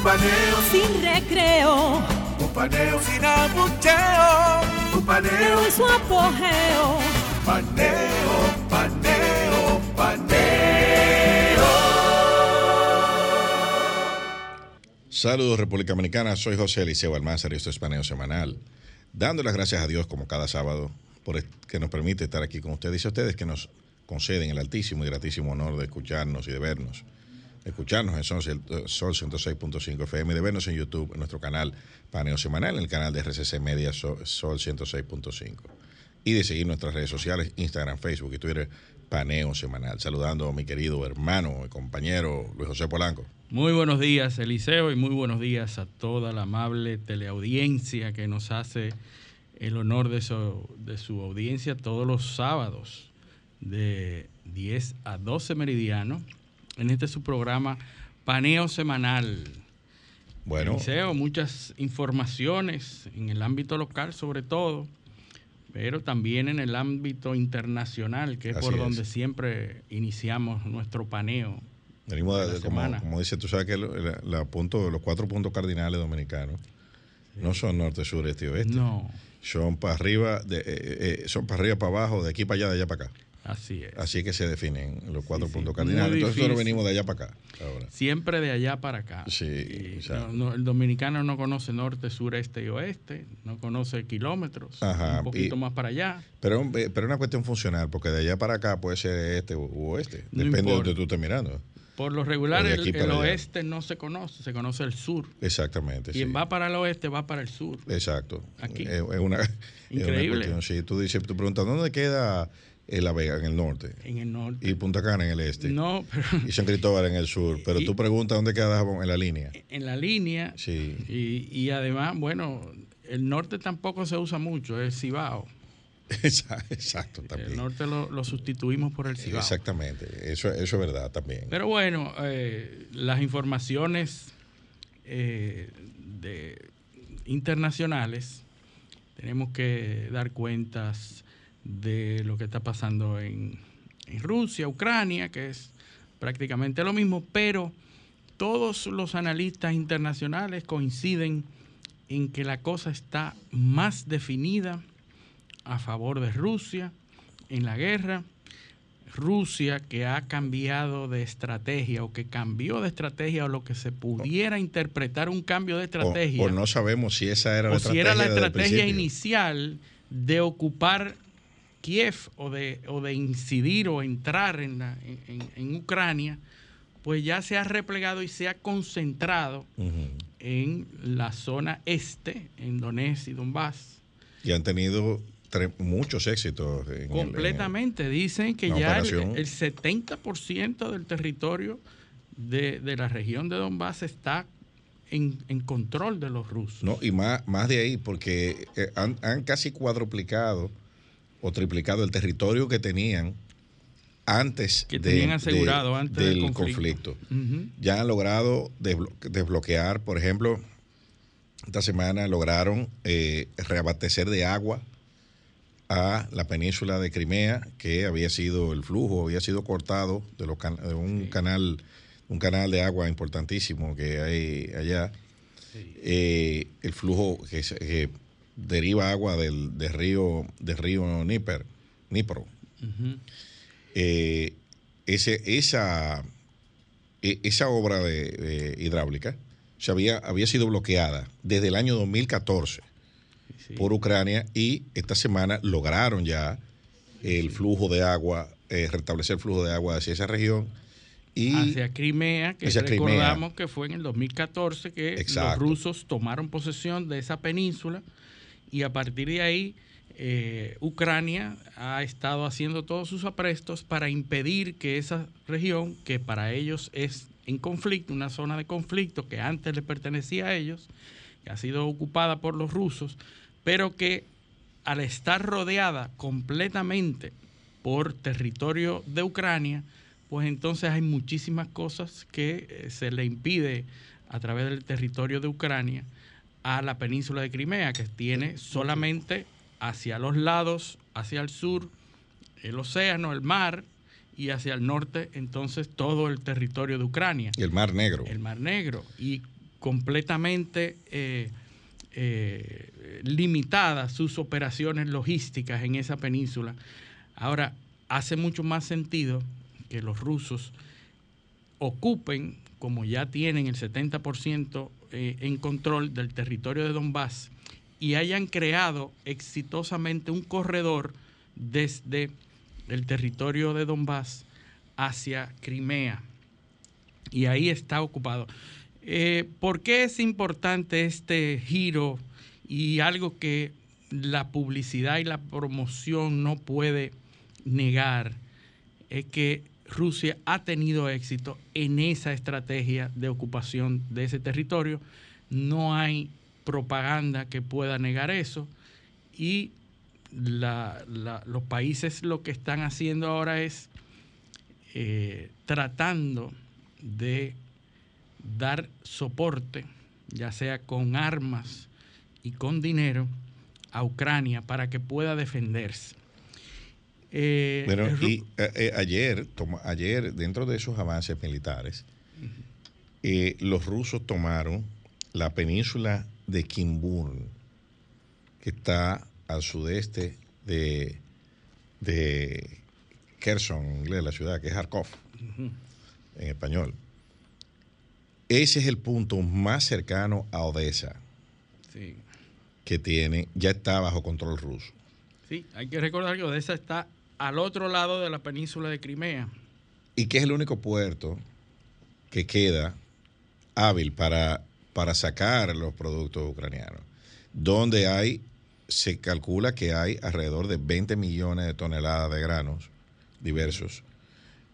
Un paneo sin recreo. Un paneo sin abucheo. Un paneo en su apogeo. Paneo, paneo, paneo. Saludos República Dominicana, soy José Eliseo Almanzar y esto es Paneo Semanal. Dando las gracias a Dios como cada sábado por que nos permite estar aquí con ustedes y a ustedes que nos conceden el altísimo y gratísimo honor de escucharnos y de vernos. Escucharnos en Sol 106.5 FM de vernos en YouTube, en nuestro canal Paneo Semanal, en el canal de RCC Media Sol 106.5. Y de seguir nuestras redes sociales, Instagram, Facebook y Twitter, Paneo Semanal. Saludando a mi querido hermano y compañero Luis José Polanco. Muy buenos días, Eliseo, y muy buenos días a toda la amable teleaudiencia que nos hace el honor de su, de su audiencia todos los sábados de 10 a 12 meridiano en este su programa Paneo Semanal. Bueno. Muchas informaciones en el ámbito local sobre todo, pero también en el ámbito internacional, que es por es. donde siempre iniciamos nuestro paneo Venimos de, como, como, dice, tú sabes que punto, los cuatro puntos cardinales dominicanos sí. no son norte, sur, este y oeste. No. Son para arriba, de, eh, eh, son para arriba, para abajo, de aquí para allá, de allá para acá. Así es. Así que se definen los cuatro sí, puntos sí. cardinales. Entonces nosotros venimos de allá para acá. Ahora. Siempre de allá para acá. Sí. No, no, el dominicano no conoce norte, sur, este y oeste. No conoce kilómetros. Ajá, un poquito y, más para allá. Pero es pero una cuestión funcional, porque de allá para acá puede ser este u oeste. No Depende importa. de donde tú estés mirando. Por lo regular, el, oeste no se conoce, se conoce el sur. Exactamente. Quien sí. va para el oeste va para el sur. Exacto. Aquí. Es, es una, es una Increíble. cuestión, sí. Tú dices, tú preguntas, ¿dónde queda eh, La Vega en el norte? En el norte. Y Punta Cana en el este. No, pero Y San Cristóbal en el sur. Pero Y- tú preguntas dónde queda Dajabón en la línea. en la línea. Sí. Y, y además, bueno, el norte tampoco se usa mucho, es Cibao. Exa- Exacto, El también. norte lo, lo sustituimos por el Cibao. Exactamente. Eso, eso es verdad también. Pero bueno, eh, las informaciones eh, de, internacionales, tenemos que dar cuentas de lo que está pasando en, en Rusia, Ucrania, que es prácticamente lo mismo, pero todos los analistas internacionales coinciden en que la cosa está más definida a favor de Rusia en la guerra. Rusia que ha cambiado de estrategia o que cambió de estrategia o lo que se pudiera interpretar un cambio de estrategia o no sabemos si esa era la o si era la estrategia inicial de ocupar Kiev o de, o de incidir o entrar en, la- en- en- Ucrania, pues ya se ha replegado y se ha concentrado en la zona este, en Donetsk y Donbass. Y han tenido muchos éxitos. en el- en el- Completamente. Dicen que ya el, el 70% del territorio de, de la región de Donbass está en, en control de los rusos. No, y más, más de ahí, porque eh, han, han casi cuadruplicado o triplicado el territorio que tenían antes, Que de- tenían de- asegurado antes del del conflicto. Ya han logrado desblo- desbloquear, por ejemplo, esta semana lograron eh, reabastecer de agua a la península de Crimea, que había sido el flujo, había sido cortado de, los can- de un canal, un canal de agua importantísimo que hay allá. Eh, el flujo que, se- que deriva agua del, del río del río Níper. Eh, ese, esa, e- esa obra de, de hidráulica se había, había sido bloqueada desde el año 2014 Sí. por Ucrania y esta semana lograron ya el flujo de agua, eh, restablecer el flujo de agua hacia esa región. Y hacia Crimea, que hacia Crimea. recordamos que fue en el 2014 que Exacto. los rusos tomaron posesión de esa península y a partir de ahí eh, Ucrania ha estado haciendo todos sus aprestos para impedir que esa región, que para ellos es en conflicto, una zona de conflicto que antes le pertenecía a ellos, que ha sido ocupada por los rusos, pero que al estar rodeada completamente por territorio de Ucrania, pues entonces hay muchísimas cosas que eh, se le impide a través del territorio de Ucrania a la península de Crimea, que tiene solamente hacia los lados, hacia el sur, el océano, el mar, y hacia el norte, entonces todo el territorio de Ucrania. El Mar Negro. El Mar Negro. Y completamente eh, eh, limitadas sus operaciones logísticas en esa península. Ahora, hace mucho más sentido que los rusos ocupen, como ya tienen el 70% eh, en control del territorio de Donbass, y hayan creado exitosamente un corredor desde el territorio de Donbass hacia Crimea. Y ahí está ocupado. Eh, ¿Por qué es importante este giro y algo que la publicidad y la promoción no puede negar? Es que Rusia ha tenido éxito en esa estrategia de ocupación de ese territorio. No hay propaganda que pueda negar eso. Y los países lo que están haciendo ahora es eh, tratando de dar soporte, ya sea con armas y con dinero, a Ucrania para que pueda defenderse. Eh, y eh, ayer, ayer, dentro de esos avances militares, los rusos tomaron la península de Kimburn, que está al sudeste de, de Kherson, inglés, la ciudad, que es Kharkov, en español. Ese es el punto más cercano a Odessa que tiene, ya está bajo control ruso. Sí, hay que recordar que Odessa está al otro lado de la península de Crimea. Y que es el único puerto que queda hábil para, para sacar los productos ucranianos, donde hay se calcula que hay alrededor de 20 millones de toneladas de granos diversos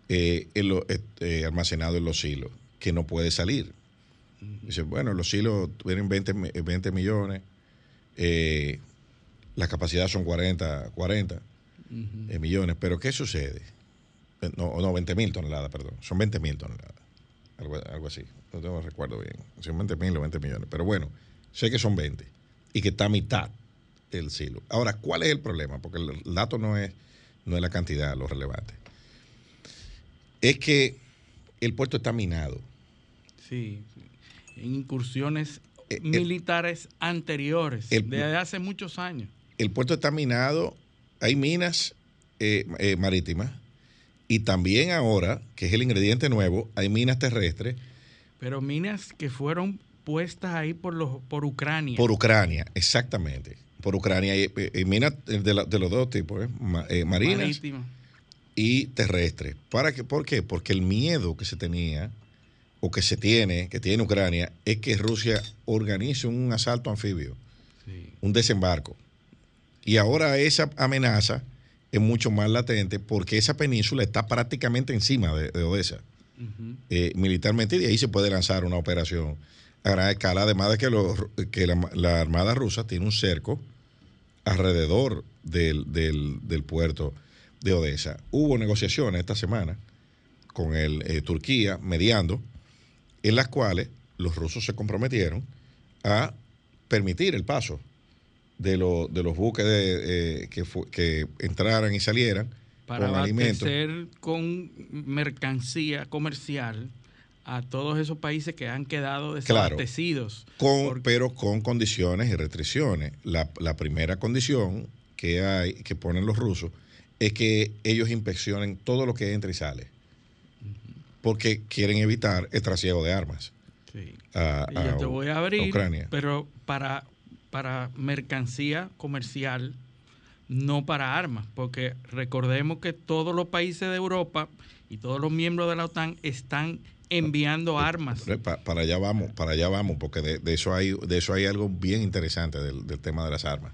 eh, eh, eh, almacenados en los silos, que no puede salir. Dice, bueno, los silos tienen 20, 20 millones, la capacidad son 40, 40 millones, pero ¿qué sucede? No, no 20 mil toneladas, perdón, son 20 mil toneladas, algo, algo, así, no tengo recuerdo bien, son 20 mil o 20 millones, pero bueno, sé que son 20 y que está a mitad el silo. Ahora, ¿cuál es el problema? Porque el dato no es, no es la cantidad lo relevante. Es que el puerto está minado. Sí, en incursiones eh, militares anteriores, desde hace muchos años. El puerto está minado, hay minas eh, eh, marítimas y también ahora, que es el ingrediente nuevo, hay minas terrestres. Pero minas que fueron puestas ahí por, los, por Ucrania. Por Ucrania, exactamente por Ucrania y, minas de, los dos tipos, ¿eh? marinas y terrestres. ¿Para qué? ¿Por qué? Porque el miedo que se tenía o que se tiene, que tiene Ucrania, es que Rusia organice un asalto anfibio, un desembarco. Y ahora esa amenaza es mucho más latente porque esa península está prácticamente encima de, Odessa, eh, militarmente, y de ahí se puede lanzar una operación a gran escala, además de que, que la Armada rusa tiene un cerco alrededor del, puerto de Odessa. Hubo negociaciones esta semana con el, eh, Turquía mediando, en las cuales los rusos se comprometieron a permitir el paso de, de los buques eh, que, que entraran y salieran para con alimentos. con mercancía comercial a todos esos países que han quedado desabastecidos. con, Pero con condiciones y restricciones. La, primera condición que hay, que ponen los rusos, es que ellos inspeccionen todo lo que entra y sale. Porque quieren evitar el trasiego de armas. Sí. A, yo te voy a abrir, pero para, para mercancía comercial, no para armas, porque recordemos que todos los países de Europa y todos los miembros de la OTAN están enviando armas. Para, allá vamos, para allá vamos, porque de, eso hay, de eso hay algo bien interesante del, tema de las armas.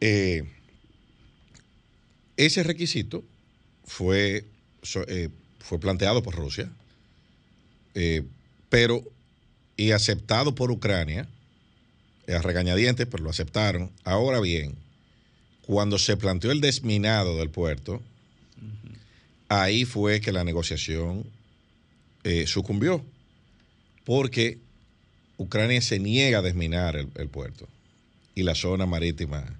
Eh, ese requisito fue, eh, fue planteado por Rusia eh, pero y aceptado por Ucrania, a regañadientes, pero lo aceptaron. Ahora bien, cuando se planteó el desminado del puerto, ahí fue que la negociación eh, sucumbió, porque Ucrania se niega a desminar el, el puerto y la zona marítima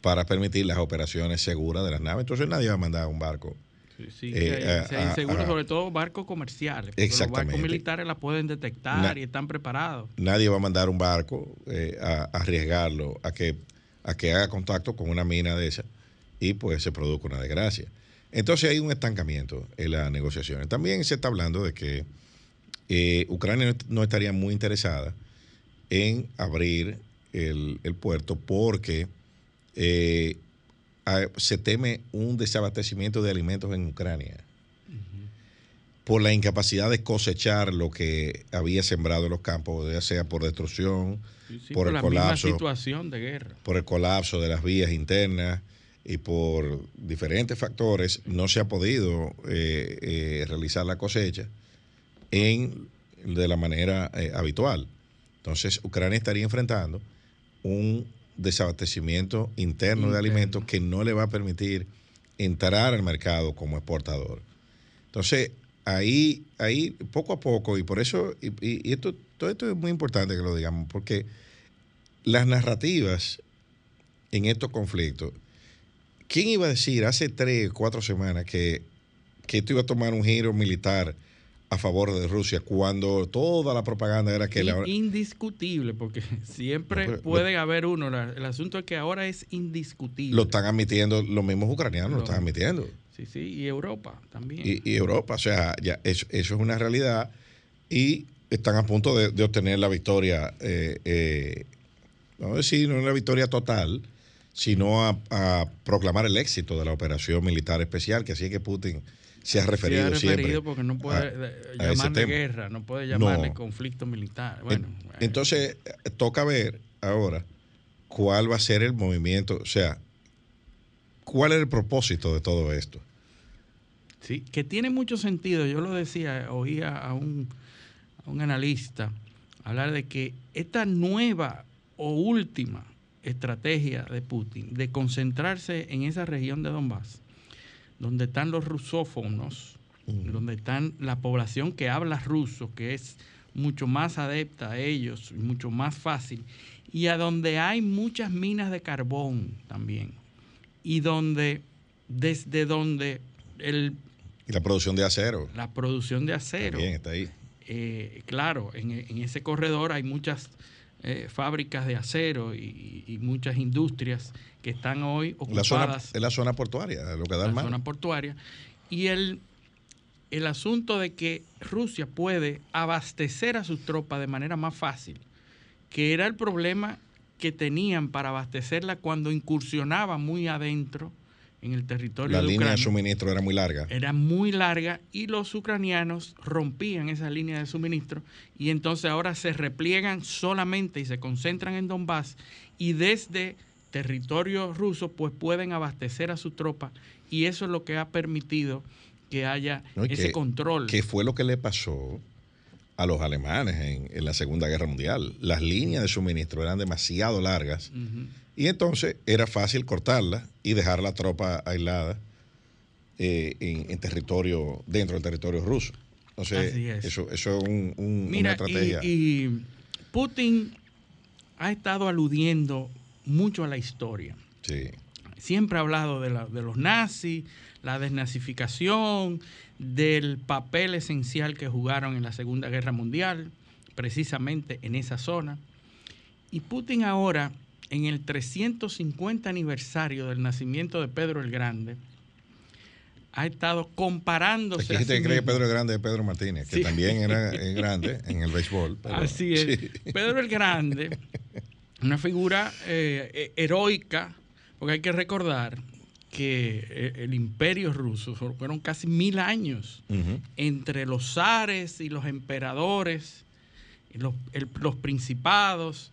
para permitir las operaciones seguras de las naves. Entonces nadie va a mandar un barco. Sí, sí, Eh, que a- sea a- inseguro, a- sobre todo barcos comerciales. porque Los Exactamente. barcos militares la pueden detectar Na- y están preparados. Nadie va a mandar un barco eh, a, a arriesgarlo a que, a que haga contacto con una mina de esa y pues se produzca una desgracia. Entonces hay un estancamiento en las negociaciones. También se está hablando de que eh, Ucrania no- estaría muy interesada en abrir el, el puerto porque eh, se teme un desabastecimiento de alimentos en Ucrania por la incapacidad de cosechar lo que había sembrado en los campos, ya sea por destrucción, Sí, sí, por el la colapso. misma situación de guerra. por el colapso de las vías internas y por diferentes factores, no se ha podido eh, eh, realizar la cosecha en, de la manera eh, habitual. Entonces, Ucrania estaría enfrentando un desabastecimiento interno, de alimentos que no le va a permitir entrar al mercado como exportador. Entonces, ahí, ahí poco a poco, y por eso, y, y- y esto, todo esto es muy importante que lo digamos, porque las narrativas en estos conflictos, ¿quién iba a decir hace tres, cuatro semanas que, que esto iba a tomar un giro militar a favor de Rusia cuando toda la propaganda era que la... In- Indiscutible, porque siempre No, pero- haber uno. La- el asunto es que ahora es indiscutible. Lo están admitiendo, los mismos ucranianos lo Lo- están admitiendo. Sí, sí, y Europa también. Y, y Europa, o sea, ya eso, eso es una realidad y están a punto de, de obtener la victoria, eh, eh, no decir no una victoria total, sino a, a proclamar el éxito de la operación militar especial, que así es que Putin se ha Se referido, ha referido siempre. porque no puede a- eh, a llamarle guerra, no puede llamarle No. conflicto militar. En- Bueno, Entonces, toca ver ahora cuál va a ser el movimiento, o sea, cuál es el propósito de todo esto. Sí, que tiene mucho sentido. Yo lo decía, oía a un, a un analista hablar de que esta nueva o última estrategia de Putin de concentrarse en esa región de Donbass, donde están los rusófonos, donde están la población que habla ruso, que es mucho más adepta a ellos, mucho más fácil, y a donde hay muchas minas de carbón también, y donde, desde donde el Y la producción de acero. la producción de acero. También está ahí. Eh, claro, en, en ese corredor hay muchas eh, fábricas de acero y, y muchas industrias que están hoy La zona, ocupadas es la zona portuaria, lo que da en la zona portuaria. Y el, el asunto de que Rusia puede abastecer a sus tropas de manera más fácil, que era el problema que tenían para abastecerla cuando incursionaba muy adentro en el territorio La de línea de suministro era muy larga. era muy larga y los ucranianos rompían esa línea de suministro y entonces ahora se repliegan solamente y se concentran en Donbass y desde territorio ruso pues pueden abastecer a su tropa y eso es lo que ha permitido que haya ese que- control. que fue lo que le pasó a los alemanes en, en la Segunda Guerra Mundial. Las líneas de suministro eran demasiado largas. Y entonces era fácil cortarlas y dejar la tropa aislada eh, en, en territorio, dentro del territorio ruso. Entonces, Así es. eso, eso es un- un- una estrategia. y, y Putin ha estado aludiendo mucho a la historia. Sí. siempre ha hablado de, la- de los nazis, la desnazificación, del papel esencial que jugaron en la Segunda Guerra Mundial, precisamente en esa zona. Y Putin ahora, en el 350 aniversario del nacimiento de Pedro el Grande, ha estado comparándose. Aquí gente sí cree que. Pedro es grande es Pedro Martínez, que Sí. también era grande en el béisbol. pero- Así es. sí. Pedro el Grande, una figura eh, eh, heroica, porque hay que recordar que eh, el imperio ruso fueron casi mil años entre los zares y los emperadores, el- los principados.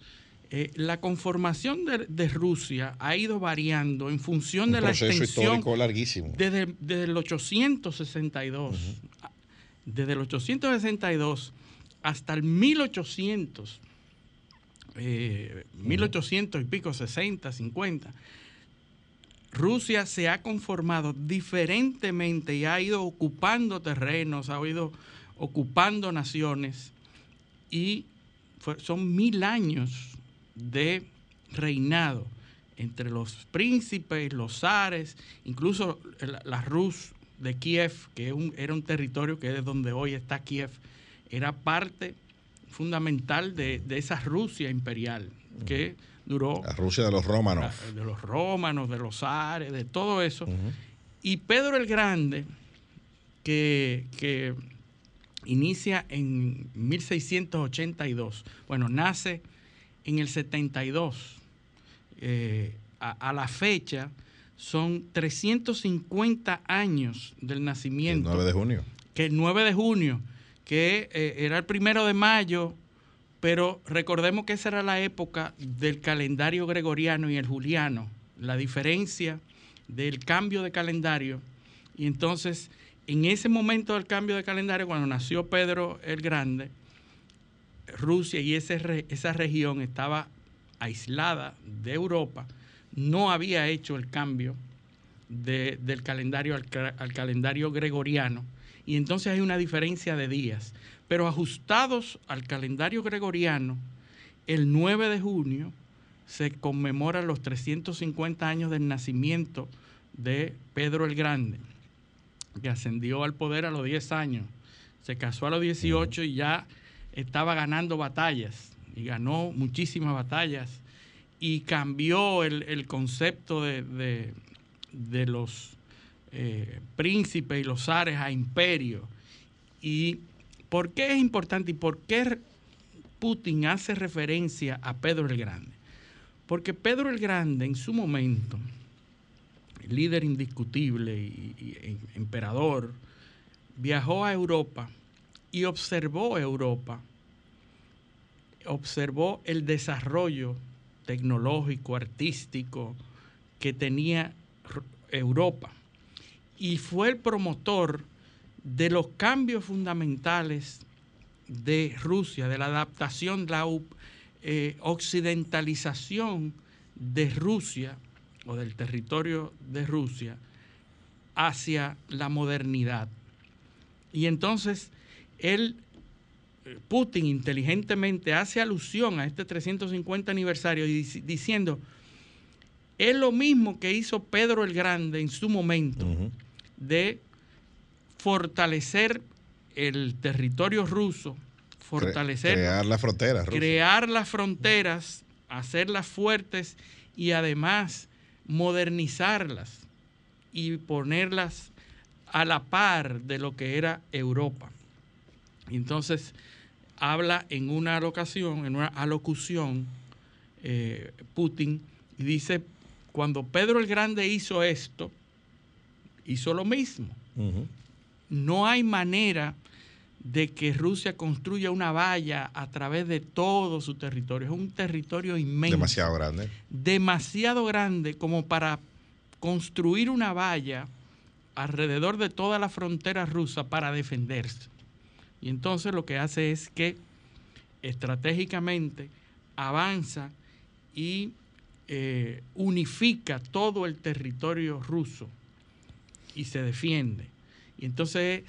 Eh, la conformación de, de Rusia ha ido variando en función Un de la extensión histórico larguísimo. desde, desde el 862. desde el 862 hasta el 1800, 1800 eh, y pico, 60, 50, Rusia se ha conformado diferentemente y ha ido ocupando terrenos, ha ido ocupando naciones y son mil años de reinado entre los príncipes, los zares, incluso la, Rus de Kiev, que era un territorio que es donde hoy está Kiev, era parte fundamental de, esa Rusia imperial que duró. La Rusia de los romanos. de los romanos, de los zares, de todo eso. Y Pedro el Grande, que, que, inicia en 1682, bueno, nace en el 72. Eh, a, la fecha son 350 años del nacimiento. El 9 de junio. Que el 9 de junio, que eh, era el primero de mayo pero recordemos que esa era la época del calendario gregoriano y el juliano, la diferencia del cambio de calendario. Y entonces, en ese momento del cambio de calendario, cuando nació Pedro el Grande, Rusia y esa región estaba aislada de Europa, no había hecho el cambio del calendario al calendario gregoriano. Y entonces hay una diferencia de días pero ajustados al calendario gregoriano, el 9 de junio se conmemoran los 350 años del nacimiento de Pedro el Grande, que ascendió al poder a los 10 años, se casó a los 18 y ya estaba ganando batallas, y ganó muchísimas batallas, y cambió el, concepto de, los eh, príncipes y los zares a imperio, y ¿Por qué es importante y por qué Putin hace referencia a Pedro el Grande? Porque Pedro el Grande en su momento, líder indiscutible y, emperador, viajó a Europa y observó Europa, observó el desarrollo tecnológico, artístico que tenía Europa y fue el promotor de los cambios fundamentales de Rusia, de la adaptación, la eh, occidentalización de Rusia o del territorio de Rusia hacia la modernidad. Y entonces él, Putin inteligentemente hace alusión a este 350 aniversario diciendo, es lo mismo que hizo Pedro el Grande en su momento de fortalecer el territorio ruso, fortalecer... Crear las fronteras. Crear las fronteras, hacerlas fuertes y además modernizarlas y ponerlas a la par de lo que era Europa. Entonces, habla en una alocación, en una alocución, eh, Putin, y dice, cuando Pedro el Grande hizo esto, hizo lo mismo no hay manera de que Rusia construya una valla a través de todo su territorio. Es un territorio inmenso. Demasiado grande. Demasiado grande como para construir una valla alrededor de toda la frontera rusa para defenderse. Y entonces lo que hace es que estratégicamente avanza y eh, unifica todo el territorio ruso y se defiende. Y entonces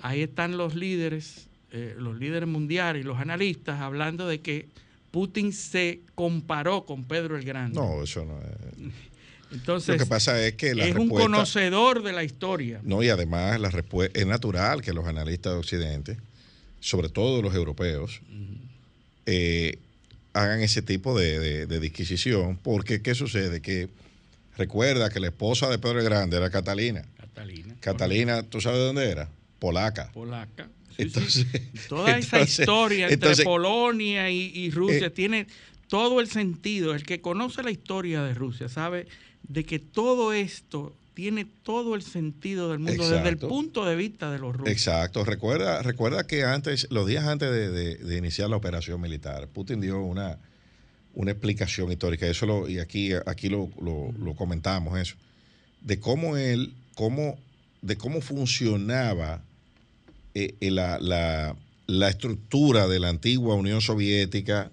ahí están los líderes, eh, los líderes mundiales y los analistas hablando de que Putin se comparó con Pedro el Grande. No, eso no es. Entonces, lo que pasa es que es un conocedor de la historia. No, y además la respuesta es natural que los analistas de Occidente, sobre todo los europeos, eh, hagan ese tipo de, de, disquisición, porque ¿qué sucede? Que recuerda que la esposa de Pedro el Grande era Catalina. Catalina. Catalina, ¿tú sabes de dónde era? Polaca. Polaca. entonces, toda esa historia entre Polonia y, Rusia eh, tiene todo el sentido. El que conoce la historia de Rusia sabe de que todo esto tiene todo el sentido del mundo desde el punto de vista de los rusos. Exacto. Recuerda, recuerda que antes, los días antes de, iniciar la operación militar, Putin dio una, una explicación histórica. Eso lo, y aquí, aquí lo, lo comentamos eso, de cómo él cómo, de cómo funcionaba eh, eh, la, la, la estructura de la antigua Unión Soviética,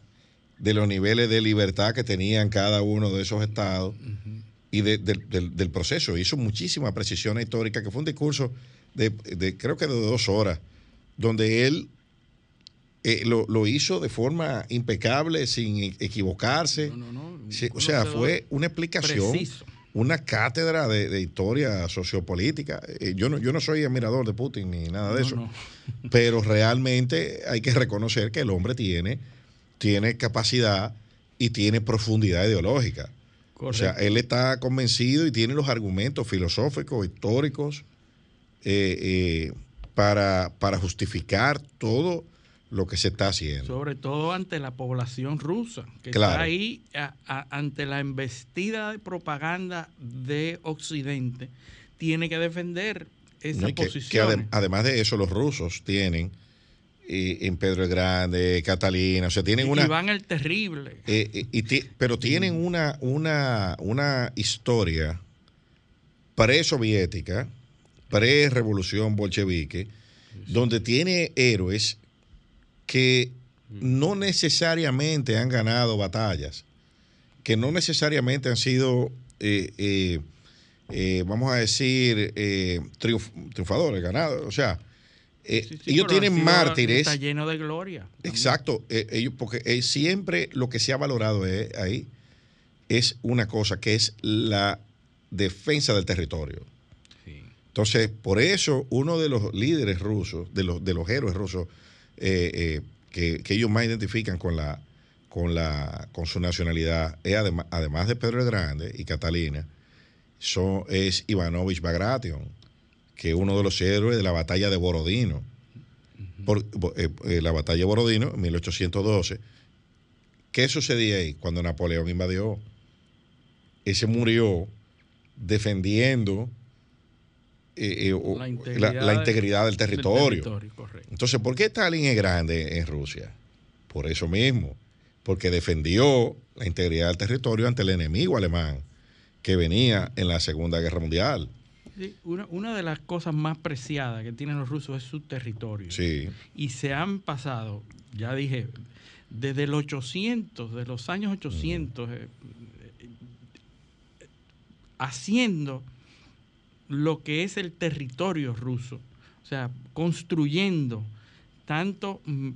de los niveles de libertad que tenían cada uno de esos estados y de- del- del, del proceso. Hizo muchísimas precisiones históricas, que fue un discurso de, de- creo que de dos horas, donde él eh, lo, lo hizo de forma impecable, sin e- equivocarse. No, no, no, Sí, o sea, fue una explicación, preciso. una cátedra de, de historia sociopolítica. Eh, yo, no, yo no soy admirador de Putin ni nada de eso, pero realmente hay que reconocer que el hombre tiene, tiene capacidad y tiene profundidad ideológica. O sea, él está convencido y tiene los argumentos filosóficos, históricos, eh, eh, para, para justificar todo lo que se está haciendo. sobre todo ante la población rusa, que Claro. está ahí a- a- ante la embestida de propaganda de Occidente, tiene que defender esa ¿no? Y que- que posición. adem- además de eso, los rusos tienen en Pedro el Grande, Catalina, o sea, tienen una... Iván el Terrible. eh, eh, y ti- pero tienen una, una, una historia pre-soviética, pre-revolución bolchevique, donde tiene héroes que no necesariamente han ganado batallas, que no necesariamente han sido, eh, eh, eh, vamos a decir, eh, triunf- triunfadores, ganados. O sea, eh, Sí, sí, ellos tienen mártires. Está lleno de gloria. Exacto, eh, ellos, porque eh, siempre lo que se ha valorado eh, ahí es una cosa que es la defensa del territorio. Sí. Entonces, por eso uno de los líderes rusos, de los, de los héroes rusos, que, que ellos más identifican con la con la con su nacionalidad, es además, además de Pedro el Grande y Catalina, son, es Ivanovich Bagration, que es uno de los héroes de la batalla de Borodino. Por, eh, eh, la batalla de Borodino, en 1812. ¿Qué sucedía ahí cuando Napoleón invadió? Ese murió defendiendo eh, o- La integridad la integridad del territorio. Entonces, ¿por qué Stalin es grande en Rusia? Por eso mismo, porque defendió la integridad del territorio ante el enemigo alemán que venía en la Segunda Guerra Mundial. Sí, una, una de las cosas más preciadas que tienen los rusos es su territorio. Sí, Y se han pasado, ya dije, desde el 800, de los años 800, eh, eh, haciendo lo que es el territorio ruso. O sea, construyendo tanto mm,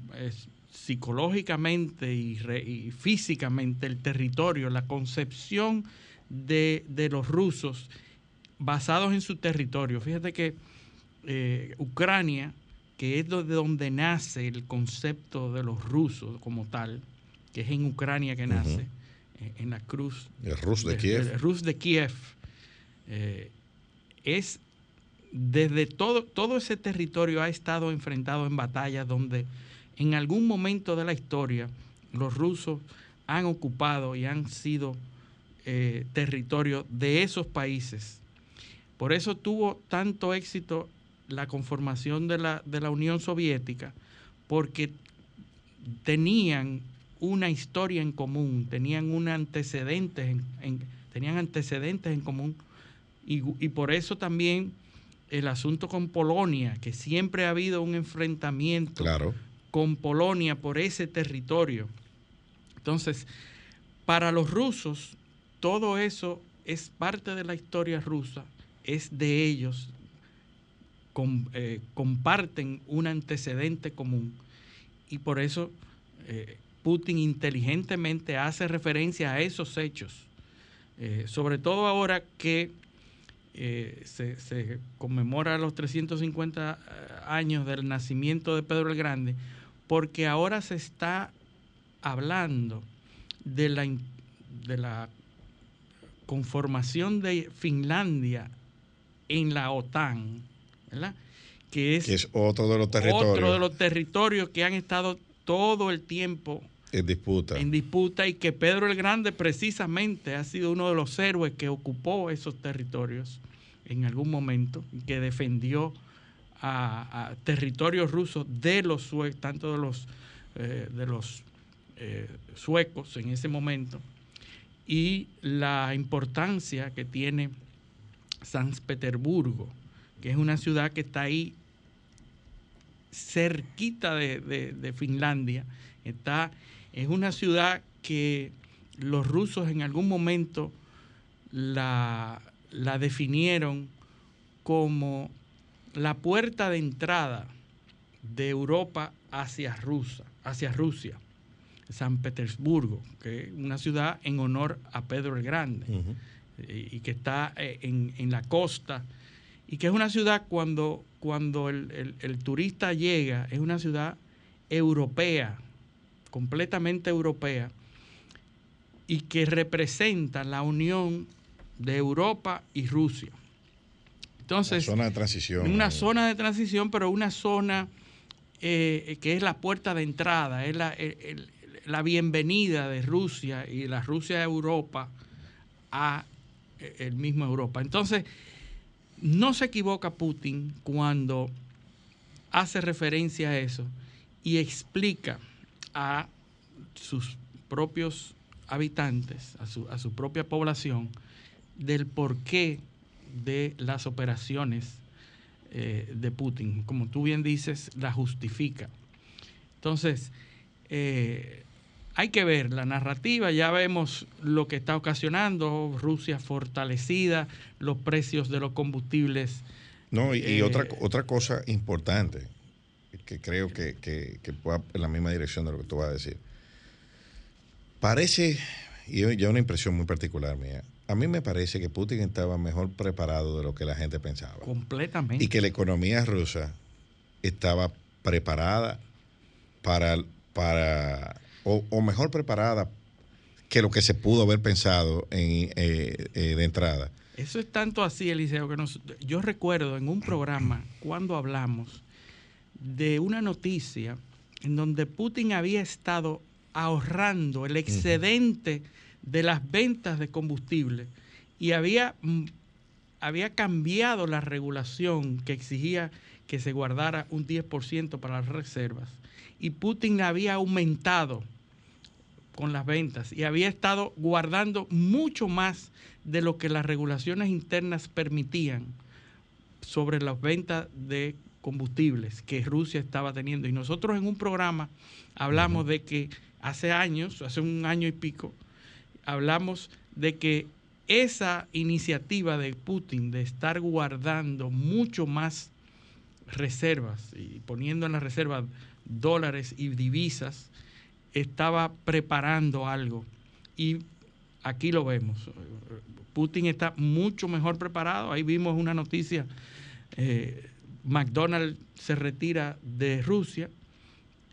psicológicamente y, re- y físicamente el territorio, la concepción de, de los rusos basados en su territorio. Fíjate que eh, Ucrania, que es de donde nace el concepto de los rusos como tal, que es en Ucrania que nace, eh, en la cruz el Rus de de- Kiev. de Rus de Kiev, eh, es desde todo, todo ese territorio ha estado enfrentado en batallas donde en algún momento de la historia los rusos han ocupado y han sido eh, territorio de esos países. Por eso tuvo tanto éxito la conformación de la, de la Unión Soviética, porque tenían una historia en común, tenían un antecedentes en, en- tenían antecedentes en común y, y por eso también el asunto con Polonia, que siempre ha habido un enfrentamiento Claro. con Polonia por ese territorio. Entonces, para los rusos, todo eso es parte de la historia rusa, es de ellos, eh, comparten un antecedente común. Y por eso eh, Putin inteligentemente hace referencia a esos hechos, Eh, sobre todo ahora que se, se conmemora los 350 años del nacimiento de Pedro el Grande, porque ahora se está hablando de la, de la conformación de Finlandia en la OTAN, ¿verdad? Que es, Que es otro de los territorios otro de los territorios que han estado todo el tiempo en disputa. en disputa y que Pedro el Grande precisamente ha sido uno de los héroes que ocupó esos territorios en algún momento, y que defendió a, a territorios rusos de los suecos, tanto de los, eh, de los eh, suecos en ese momento, y la importancia que tiene San Petersburgo, que es una ciudad que está ahí cerquita de, Finlandia. Está, es una ciudad que los rusos en algún momento la, la definieron como la puerta de entrada de Europa hacia Rusia, hacia Rusia. San Petersburgo, que es una ciudad en honor a Pedro el Grande y, que está eh, en, la costa y que es una ciudad cuando, cuando el, turista llega, es una ciudad europea, completamente europea, y que representa la unión de Europa y Rusia. Entonces, una zona de transición. Una zona de transición, pero una zona eh, que es la puerta de entrada, es la, la bienvenida de Rusia y la Rusia de Europa a eh, el mismo Europa. Entonces, no se equivoca Putin cuando hace referencia a eso y explica a sus propios habitantes, a su, a su propia población, del porqué de las operaciones eh, de Putin. Como tú bien dices, la justifica. Entonces, eh, hay que ver la narrativa, ya vemos lo que está ocasionando, Rusia fortalecida, los precios de los combustibles. No, y, eh, otra, otra cosa importante, que creo que, que, que va en la misma dirección de lo que tú vas a decir. Parece, y ya una impresión muy particular mía, a mí me parece que Putin estaba mejor preparado de lo que la gente pensaba. Completamente. Y que la economía rusa estaba preparada para, para o, mejor preparada que lo que se pudo haber pensado en, eh, eh, de entrada. Eso es tanto así, Eliseo, que yo recuerdo en un programa cuando hablamos de una noticia en donde Putin había estado ahorrando el excedente de las ventas de combustible y había, mm, había cambiado la regulación que exigía que se guardara un 10% para las reservas y Putin había aumentado con las ventas y había estado guardando mucho más de lo que las regulaciones internas permitían sobre las ventas de combustibles que Rusia estaba teniendo. Y nosotros en un programa hablamos de que hace años, hace un año y pico, hablamos de que esa iniciativa de Putin de estar guardando mucho más reservas y poniendo en las reservas dólares y divisas, estaba preparando algo. Y aquí lo vemos. Putin está mucho mejor preparado. Ahí vimos una noticia. Eh, McDonald's se retira de Rusia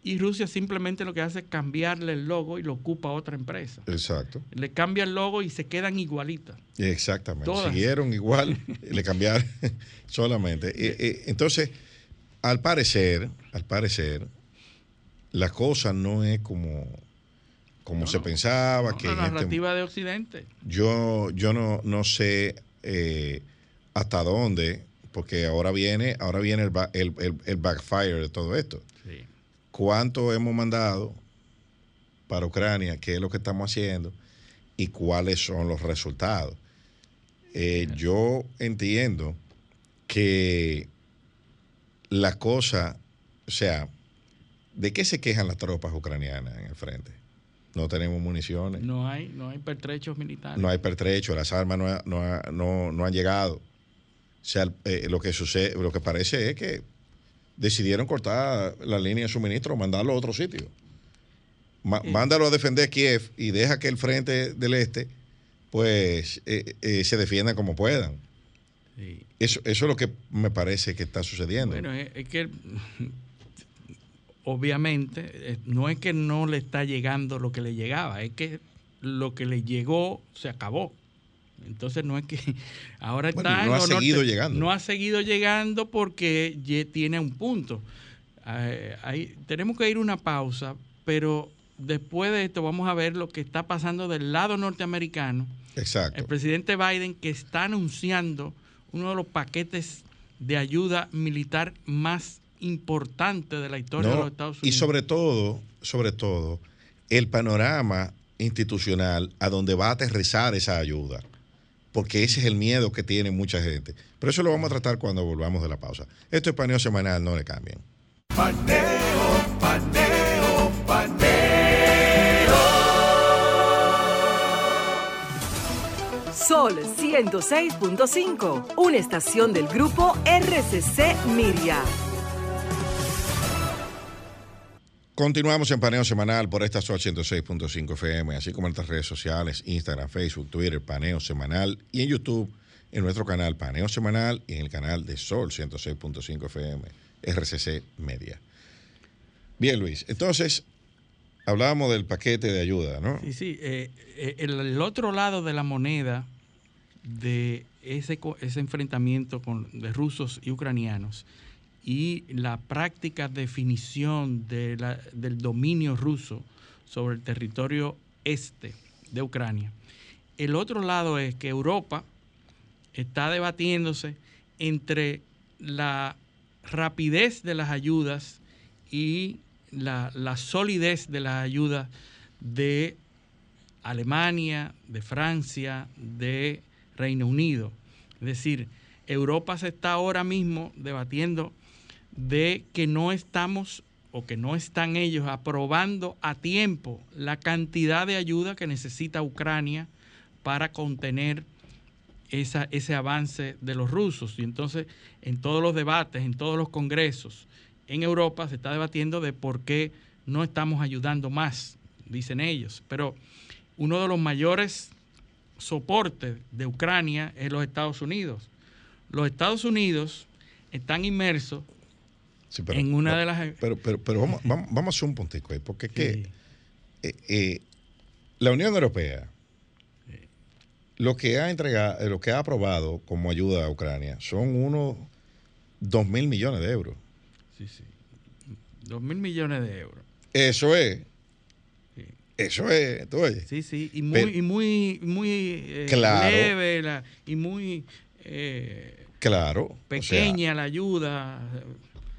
y Rusia simplemente lo que hace es cambiarle el logo y lo ocupa otra empresa. Exacto. Le cambia el logo y se quedan igualitas. Exactamente. Siguieron igual, le cambiaron solamente. Entonces, al parecer, al parecer, la cosa no es como, como se pensaba. que la este narrativa de Occidente. Yo, yo no, no sé eh, hasta dónde, porque ahora viene, ahora viene el, el, el backfire de todo esto cuánto hemos mandado para Ucrania, qué es lo que estamos haciendo y cuáles son los resultados. Eh, yo entiendo que la cosa, o sea, ¿de qué se quejan las tropas ucranianas en el frente? No tenemos municiones. No hay, no hay pertrechos militares. No hay pertrechos, las armas no, han llegado. O sea, eh, lo que sucede, lo que parece es que decidieron cortar la línea de suministro, mandarlo a otro sitio. Mándalo a defender Kiev y deja que el frente del este pues eh, eh, se defienda como puedan. Eso, eso es lo que me parece que está sucediendo. Bueno, es, que obviamente eh, no es que no le está llegando lo que le llegaba, es que lo que le llegó se acabó. Entonces no es que ahora está no ha seguido llegando. No ha seguido llegando porque tiene un punto. Eh, tenemos que ir una pausa, pero después de esto vamos a ver lo que está pasando del lado norteamericano. Exacto. El presidente Biden que está anunciando uno de los paquetes de ayuda militar más importantes de la historia de los Estados Unidos. Y sobre todo, sobre todo, el panorama institucional a donde va a aterrizar esa ayuda porque ese es el miedo que tiene mucha gente. Pero eso lo vamos a tratar cuando volvamos de la pausa. Esto es paneo semanal, no le cambien. Paneo, paneo, paneo. Sol 106.5, una estación del grupo RCC Miria. Continuamos en paneo semanal por esta Sol 106.5 FM, así como en nuestras redes sociales, Instagram, Facebook, Twitter, paneo semanal y en YouTube, en nuestro canal Paneo Semanal y en el canal de Sol 106.5 FM, RCC Media. Bien, Luis, entonces hablábamos del paquete de ayuda, ¿no? Sí, sí. eh, eh, el, el otro lado de la moneda de ese, ese enfrentamiento con, de rusos y ucranianos y la práctica definición del dominio ruso sobre el territorio este de Ucrania. El otro lado es que Europa está debatiéndose entre la rapidez de las ayudas y la solidez de las ayudas de Alemania, de Francia, de Reino Unido. Es decir, Europa se está ahora mismo debatiendo de que no estamos o que no están ellos aprobando a tiempo la cantidad de ayuda que necesita Ucrania para contener esa- ese avance de los rusos. Y entonces, en todos los debates, en todos los congresos en Europa, se está debatiendo de por qué no estamos ayudando más, dicen ellos. Pero uno de los mayores soportes de Ucrania es los Estados Unidos. Los Estados Unidos están inmersos Sí, pero- en una pero- de las... Pero, pero, pero vamos, vamos, vamos a hacer un puntico ahí, porque es que eh, eh, la Unión Europea lo que ha entregado, eh, lo que ha aprobado como ayuda a Ucrania son unos 2 mil millones de euros. Sí, sí. Dos mil millones de euros. Eso es. Eso es. ¿tú oyes? Sí, sí, y muy, Pero- y muy, muy Claro. leve la- y muy eh, Claro. o sea, pequeña la ayuda.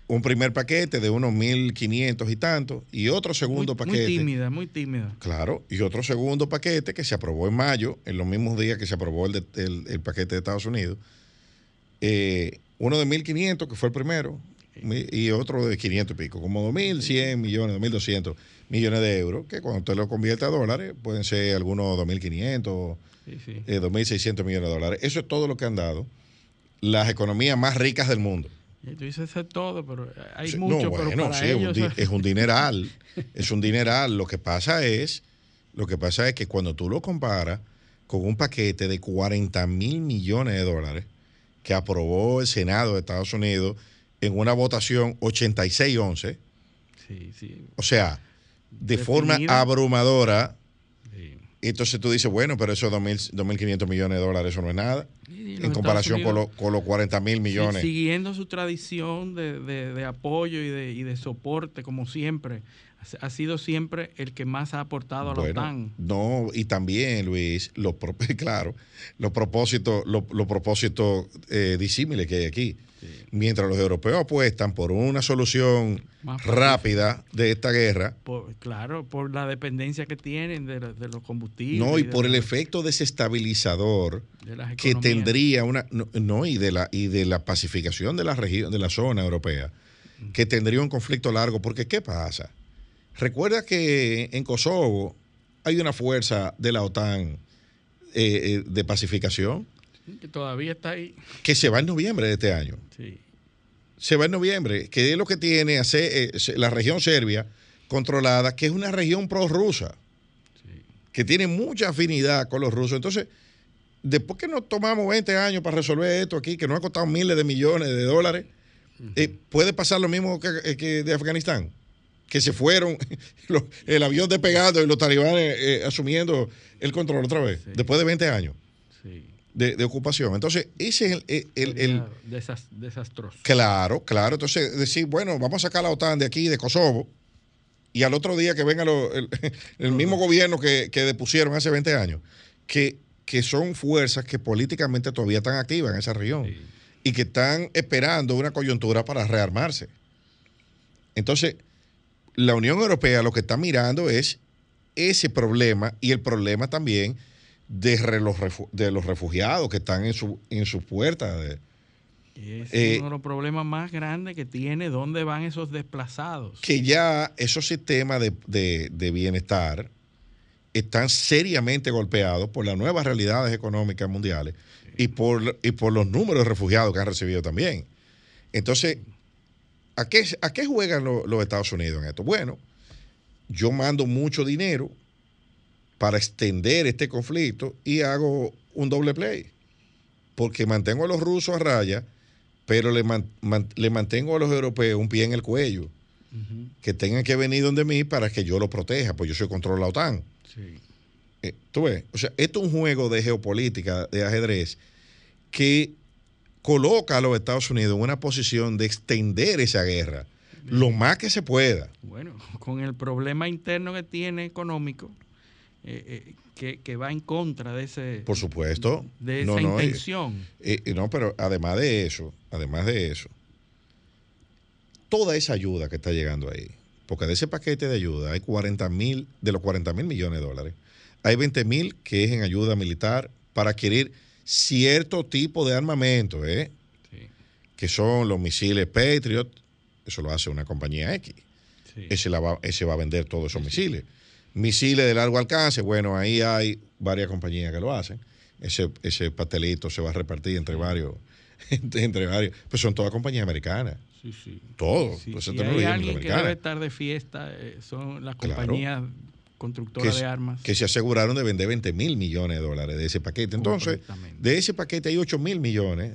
Un primer paquete de unos 1.500 y tantos y otro segundo muy, paquete. Muy tímida, muy tímida. Claro, y otro segundo paquete que se aprobó en mayo, en los mismos días que se aprobó el, de- el- el paquete de Estados Unidos. Eh, uno de 1.500, que fue el primero, y otro de 500 y pico, como 2.100 millones, 2.200 millones de euros, que cuando usted lo convierte a dólares, pueden ser algunos 2.500, Sí, sí. eh, 2.600 millones de dólares. Eso es todo lo que han dado las economías más ricas del mundo. Y tú dices es todo, pero hay Sí, mucho, no, pero bueno, para sí, es un es dineral. es un dineral. Lo que pasa es, lo que pasa es que cuando tú lo comparas con un paquete de 40 mil millones de dólares que aprobó el Senado de Estados Unidos en una votación 86-11, sí, sí, o sea, de forma abrumadora. Entonces tú dices, bueno, pero esos 2.000 2.500 millones de dólares, eso no es nada, en comparación con, lo- con los 40 mil millones. siguiendo su tradición de, de- de apoyo y de, y de soporte, como siempre, ha- sido siempre el que más ha aportado a la Bueno, OTAN. No, y también, Luis, los claro, los propósitos, los, los propósitos eh, disímiles que hay aquí. Mientras los europeos apuestan por una solución rápida de esta guerra, Por- claro, por la dependencia que tienen de, los combustibles. no, y por el efecto desestabilizador de que tendría una, no, no, y de la y de la pacificación de la región, de la zona europea, que tendría un conflicto largo, porque ¿qué pasa? Recuerda que en Kosovo hay una fuerza de la OTAN eh, eh, de pacificación Que todavía está ahí. que se va en noviembre de este año. Sí. Se va en noviembre, que es lo que tiene hacer, eh, la región serbia controlada, que es una región prorrusa, Sí. que tiene mucha afinidad con los rusos. Entonces, después que nos tomamos 20 años para resolver esto aquí, que nos ha costado miles de millones de dólares, eh, puede pasar lo mismo que, eh, que de Afganistán, que se fueron, el avión despegando y los talibanes eh, asumiendo el control otra vez, Sí. después de 20 años. De, de ocupación. Entonces, ese es el- el- el- desastroso. Claro, claro. Entonces, decir, bueno, vamos a sacar la OTAN de aquí, de Kosovo, y al otro día que venga lo- el, el mismo gobierno que, que depusieron hace 20 años, que, que son fuerzas que políticamente todavía están activas en esa región Sí. y que están esperando una coyuntura para rearmarse. Entonces, la Unión Europea lo que está mirando es ese problema y el problema también de, los, refu- de los refugiados que están en su, en su puerta de, Es Eh, uno de los problemas más grandes que tiene, ¿dónde van esos desplazados? que ya esos sistemas de, de- de bienestar están seriamente golpeados por las nuevas realidades económicas mundiales y por, y por los números de refugiados que han recibido también. Entonces, ¿a qué, a qué juegan lo- los Estados Unidos en esto? Bueno, yo mando mucho dinero para extender este conflicto y hago un doble play. Porque mantengo a los rusos a raya, pero le, man- man- le mantengo a los europeos un pie en el cuello que tengan que venir donde mí para que yo lo proteja, pues yo soy control de la OTAN. sí. Eh, Tú ves, o sea, esto es un juego de geopolítica, de ajedrez, que coloca a los Estados Unidos en una posición de extender esa guerra lo más que se pueda. Bueno, con el problema interno que tiene económico, eh, eh, que, que va en contra de ese Por supuesto. de esa no, intención. eh, eh, no, pero además de eso, además de eso, toda esa ayuda que está llegando ahí, porque de ese paquete de ayuda hay 40 mil, de los 40 mil millones de dólares, hay 20 mil que es en ayuda militar para adquirir cierto tipo de armamento, ¿eh? Sí, que son los misiles Patriot, eso lo hace una compañía X, sí. ese, la va, ese va a vender todos esos misiles. Misiles de largo alcance, bueno, ahí hay varias compañías que lo hacen. Ese, ese pastelito se va a repartir entre varios, entre, varios, pues son todas compañías americanas, Sí, sí. todo, Sí, pues si hay alguien que debe estar de fiesta, eh, son las Claro. compañías que, constructoras de armas. que se aseguraron de vender 20 mil millones de dólares de ese paquete. Entonces, de ese paquete hay 8 mil millones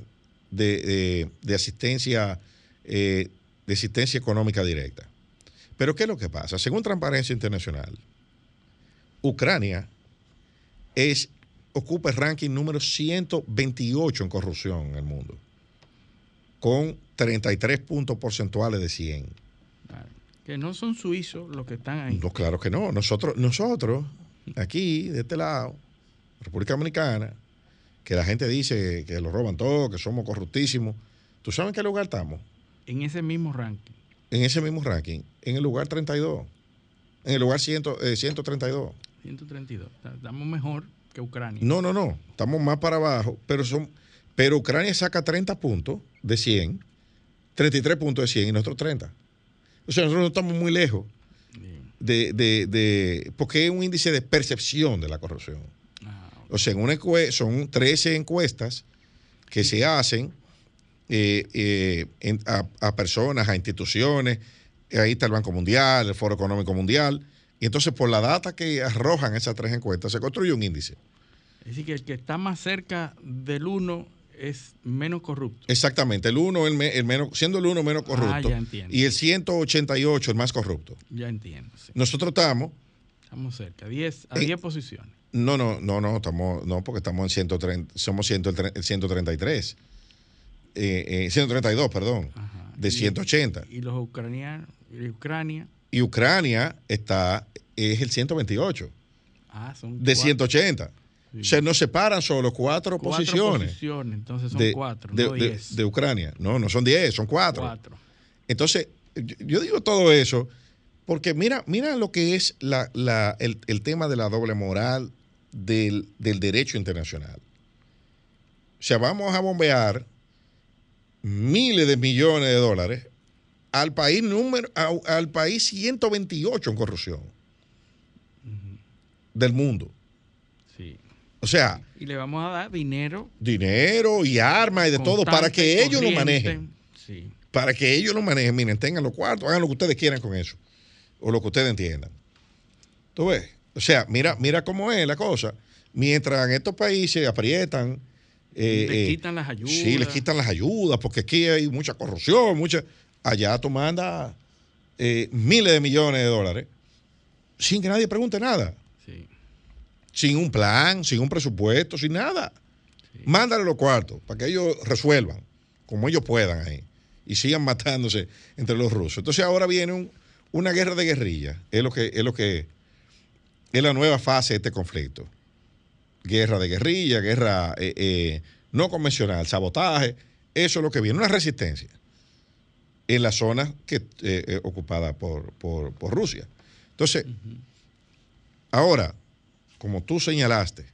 de, de- de asistencia, eh, de asistencia económica directa. Pero ¿qué es lo que pasa? Según Transparencia Internacional, Ucrania es, ocupa el ranking número 128 en corrupción en el mundo, con 33 puntos porcentuales de 100. Claro. Que no son suizos los que están ahí. No, claro que no. Nosotros, nosotros, aquí, de este lado, República Dominicana, que la gente dice que lo roban todo, que somos corruptísimos. ¿Tú sabes en qué lugar estamos? En ese mismo ranking. En ese mismo ranking, en el lugar 32. En el lugar 100, eh, 132. 132. Está- Estamos mejor que Ucrania. No, no, no. Estamos más para abajo, pero son pero Ucrania saca 30 puntos de 100, 33 puntos de 100 y nosotros 30. O sea, nosotros no estamos muy lejos de, de, de- porque es un índice de percepción de la corrupción. Ah, O sea, en una son 13 encuestas que se hacen eh, eh, en- a, a personas, a instituciones. Ahí está el Banco Mundial, el Foro Económico Mundial. Y entonces, por la data que arrojan esas tres encuestas, se construye un índice. Es decir, que el que está más cerca del 1 es menos corrupto. Exactamente. El 1, el, me- el menos, siendo el 1 menos corrupto. Ah, ya entiendo. y el 188 el más corrupto. Ya entiendo. sí. Nosotros estamos. Estamos cerca. 10, a Eh, 10 posiciones. No, no, no, no, estamos, no, porque estamos en 130, somos 130 133. Eh, eh, 132, perdón. Ajá. De Y- 180. Y los ucranianos, y Ucrania, Y Ucrania está, es el 128, ah, son de cuatro- 180. sí. O sea, nos separan solo cuatro, cuatro posiciones, posiciones, entonces son de, cuatro, de, no de- 10. de Ucrania. No, no son 10, son cuatro. Cuatro. Entonces, yo, yo digo todo eso porque mira, mira lo que es la- la- el, el tema de la doble moral del, del derecho internacional. O sea, vamos a bombear miles de millones de dólares al país número al país 128 en corrupción del mundo. Sí. O sea, Y le vamos a dar dinero. dinero y armas y de todo para que ellos lo manejen. Sí. para que ellos lo manejen. Miren, tengan los cuartos, hagan lo que ustedes quieran con eso. O lo que ustedes entiendan. ¿Tú ves? O sea, mira, mira cómo es la cosa. Mientras en estos países aprietan. eh, Les eh, quitan las ayudas. Sí, les quitan las ayudas, porque aquí hay mucha corrupción, mucha. Allá tú mandas eh, miles de millones de dólares sin que nadie pregunte nada. Sí. Sin un plan, sin un presupuesto, sin nada. Mándale los cuartos para que ellos resuelvan como ellos puedan ahí y sigan matándose entre los rusos. Entonces ahora viene un- una guerra de guerrilla. Es lo que es lo que es la nueva fase de este conflicto. Guerra de guerrilla, guerra eh, eh, no convencional, sabotaje. Eso es lo que viene, una resistencia en la zona que eh, eh, ocupada por, por- por Rusia. Entonces, ahora, como tú señalaste,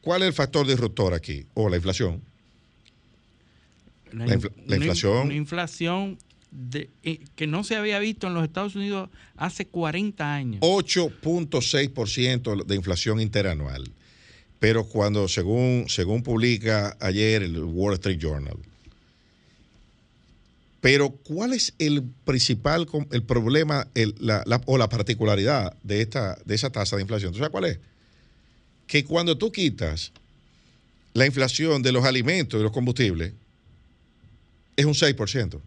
¿cuál es el factor disruptor aquí? O la inflación. La, inflación. Una inflación de, eh, que no se había visto en los Estados Unidos hace 40 años. 8.6% de inflación interanual. Pero cuando, según, según publica ayer el Wall Street Journal, pero ¿cuál es el principal el problema el- la- la- o la particularidad de, esta, de esa tasa de inflación? ¿Tú sabes cuál es? Que cuando tú quitas la inflación de los alimentos y los combustibles, es un 6%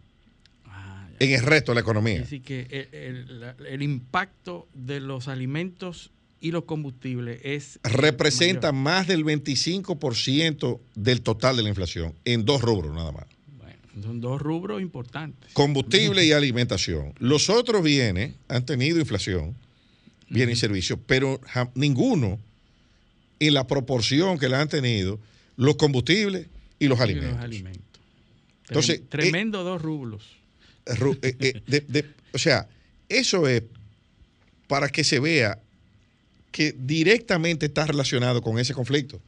Ah, en el resto de la economía. Decir, que el, el- la- el impacto de los alimentos y los combustibles es representa mayor. más del 25% del total de la inflación en dos rubros nada más. Son dos rubros importantes. Combustible y alimentación. Los otros bienes han tenido inflación, bienes y servicios, pero ninguno en la proporción que la han tenido los combustibles y los Y alimentos. los alimentos. Entonces, Trem- tremendo dos rublos. Ru- eh, eh, de- de- o sea, eso es para que se vea que directamente está relacionado con ese conflicto.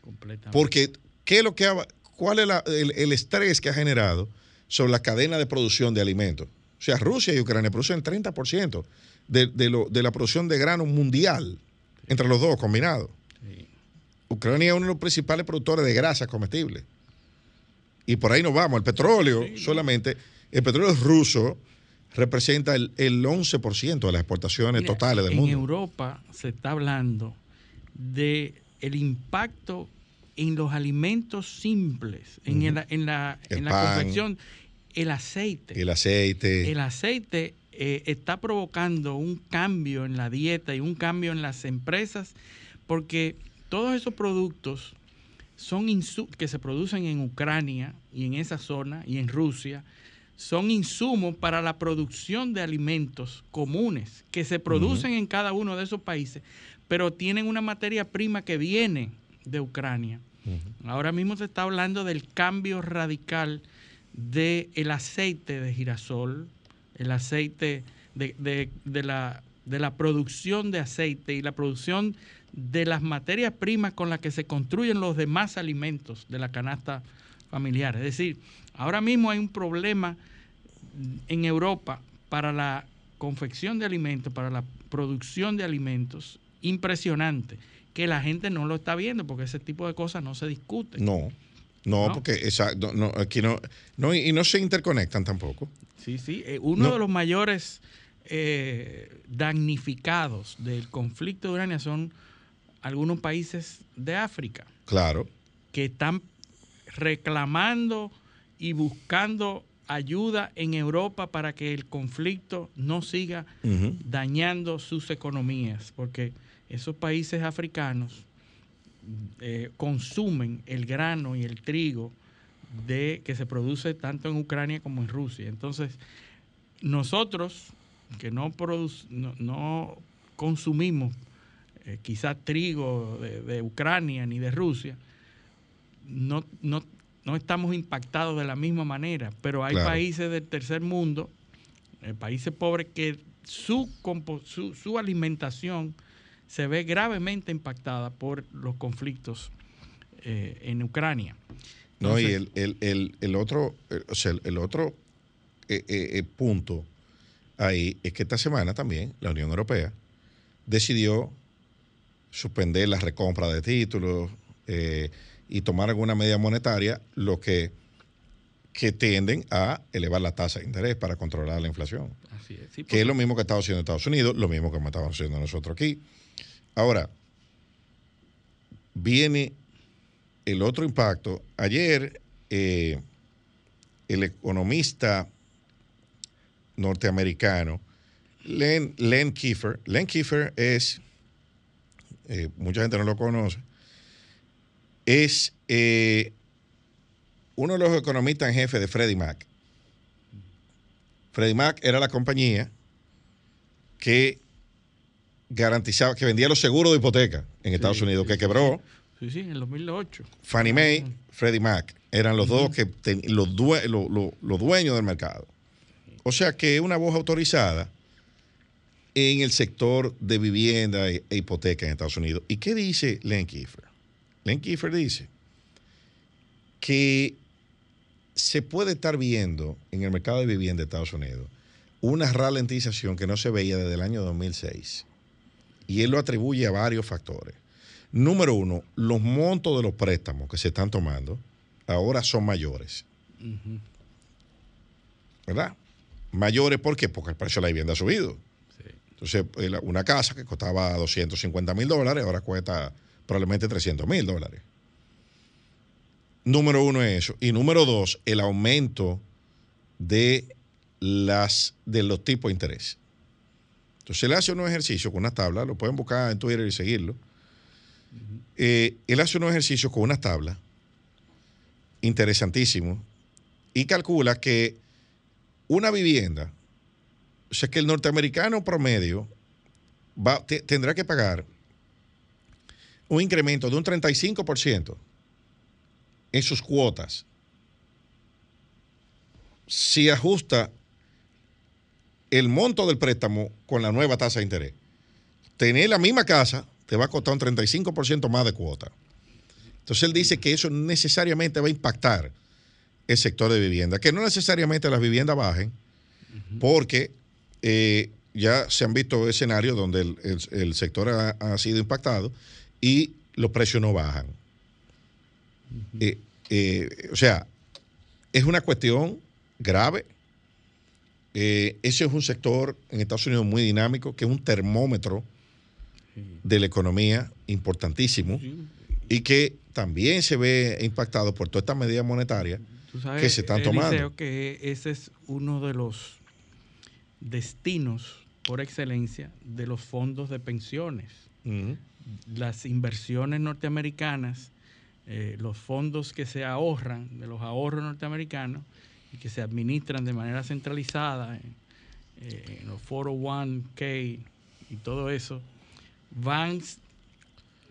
Completamente. Porque, ¿qué es lo que ha- ¿cuál es la- el, el estrés que ha generado sobre la cadena de producción de alimentos? O sea, Rusia y Ucrania producen 30% de, de lo- de la producción de grano mundial, entre los dos combinados. Sí. Ucrania es uno de los principales productores de grasas comestibles. Y por ahí nos vamos. El petróleo solamente, el petróleo ruso representa el, el 11% de las exportaciones Mira, totales del en mundo. Europa se está hablando de el impacto en los alimentos simples, en, el- en la, El en la pan. confección, el aceite. El aceite. El aceite eh, está provocando un cambio en la dieta y un cambio en las empresas porque todos esos productos son que se producen en Ucrania y en esa zona y en Rusia son insumos para la producción de alimentos comunes que se producen en cada uno de esos países, pero tienen una materia prima que viene de Ucrania. Ahora mismo se está hablando del cambio radical del el aceite de girasol, el aceite de, de- de de la producción de aceite y la producción de las materias primas con las que se construyen los demás alimentos de la canasta familiar. Es decir, ahora mismo hay un problema en Europa para la confección de alimentos, para la producción de alimentos impresionante, que la gente no lo está viendo porque ese tipo de cosas no se discuten. No, no, No. porque exacto, no, aquí no, no, y no se interconectan tampoco. Sí, sí. eh, uno No. de los mayores eh, damnificados del conflicto de Ucrania son algunos países de África Claro. que están reclamando y buscando ayuda en Europa para que el conflicto no siga dañando sus economías, porque esos países africanos eh, consumen el grano y el trigo de que se produce tanto en Ucrania como en Rusia. Entonces, nosotros que no, no, no consumimos eh, quizás trigo de, de Ucrania ni de Combustible, no, no, no estamos impactados de la misma manera, pero hay Claro. países del tercer mundo, eh, países pobres, que su, su, su alimentación se ve gravemente impactada por los conflictos eh, en Ucrania. No, y el, el, el, el otro, eh, o sea, el, otro eh, punto ahí es que esta semana también la Unión Europea decidió suspender la recompra de títulos y tomar alguna medida monetaria, lo que, que tienden a elevar la tasa de interés para controlar la inflación. así es, sí, que es lo mismo que está haciendo Estados Unidos, lo mismo que estamos haciendo nosotros aquí. Ahora, viene el otro impacto. Ayer, eh, el economista norteamericano, Len, Len Kiefer, Len Kiefer es, eh, mucha gente no lo conoce, es eh, uno de los economistas en jefe de Freddie Mac. Freddie Mac era la compañía que garantizaba, que vendía los seguros de hipoteca en Estados Sí, Unidos, sí, que quebró. sí, sí, en el 2008. Fannie Mae, Freddie Mac, eran los dos que ten- los, due- lo- lo- los dueños del mercado. O sea que una voz autorizada en el sector de vivienda e, e hipoteca en Estados Unidos. ¿Y qué dice Len Kiefer? Len Kiefer dice que se puede estar viendo en el mercado de vivienda de Estados Unidos una ralentización que no se veía desde el año 2006. Y él lo atribuye a varios factores. Número uno, los montos de los préstamos que se están tomando ahora son mayores. ¿Verdad? Mayores, ¿por qué? Porque el precio de la vivienda ha subido. Entonces, una casa que costaba 250 mil dólares ahora cuesta probablemente 300 mil dólares. Número uno es eso. Y número dos, el aumento de, las, de los tipos de interés. Entonces, él hace unos ejercicios con una tabla, lo pueden buscar en Twitter y seguirlo. Eh, él hace unos ejercicios con una tabla. Interesantísimo. Y calcula que una vivienda, o sea que el norteamericano promedio va, tendrá que pagar un incremento de un 35% en sus cuotas. Si ajusta el monto del préstamo con la nueva tasa de interés. Tener la misma casa te va a costar un 35% más de cuota. Entonces él dice que eso necesariamente va a impactar el sector de vivienda, que no necesariamente las viviendas bajen, porque eh, ya se han visto escenarios donde el, sector ha, sido impactado y los precios no bajan. Eh, eh, o sea, es una cuestión grave. Ese es un sector en Estados Unidos muy dinámico, que es un termómetro de la economía importantísimo y que también se ve impactado por todas estas medidas monetarias que se están tomando. Creo que ese es uno de los destinos por excelencia de los fondos de pensiones. Las inversiones norteamericanas, eh, los fondos que se ahorran de los ahorros norteamericanos y que se administran de manera centralizada en, eh, en los 401k y todo eso, van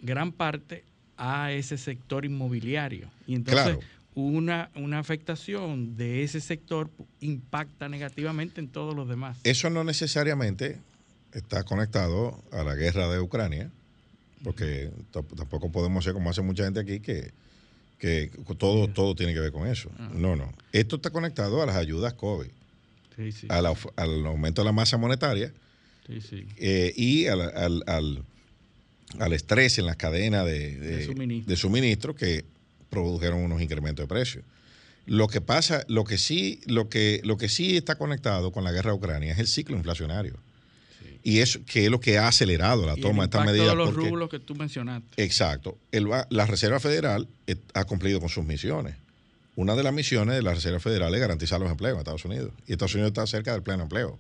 gran parte a ese sector inmobiliario. Y entonces una, una afectación de ese sector impacta negativamente en todos los demás. Eso no necesariamente está conectado a la guerra de Ucrania, porque tampoco podemos ser como hace mucha gente aquí que, que todo, todo tiene que ver con eso. No, no. Esto está conectado a las ayudas COVID, al aumento de la masa monetaria eh, y al, al, estrés en las cadenas de, suministro. que produjeron unos incrementos de precios. Lo que pasa, lo que sí, lo que, lo que sí está conectado con la guerra de Ucrania es el ciclo inflacionario. Y es que es lo que ha acelerado la toma de estas medidas. Todos los rublos que tú mencionaste. Exacto. la Reserva Federal ha cumplido con sus misiones. Una de las misiones de la Reserva Federal es garantizar los empleos en Estados Unidos. Y Estados Unidos está cerca del pleno empleo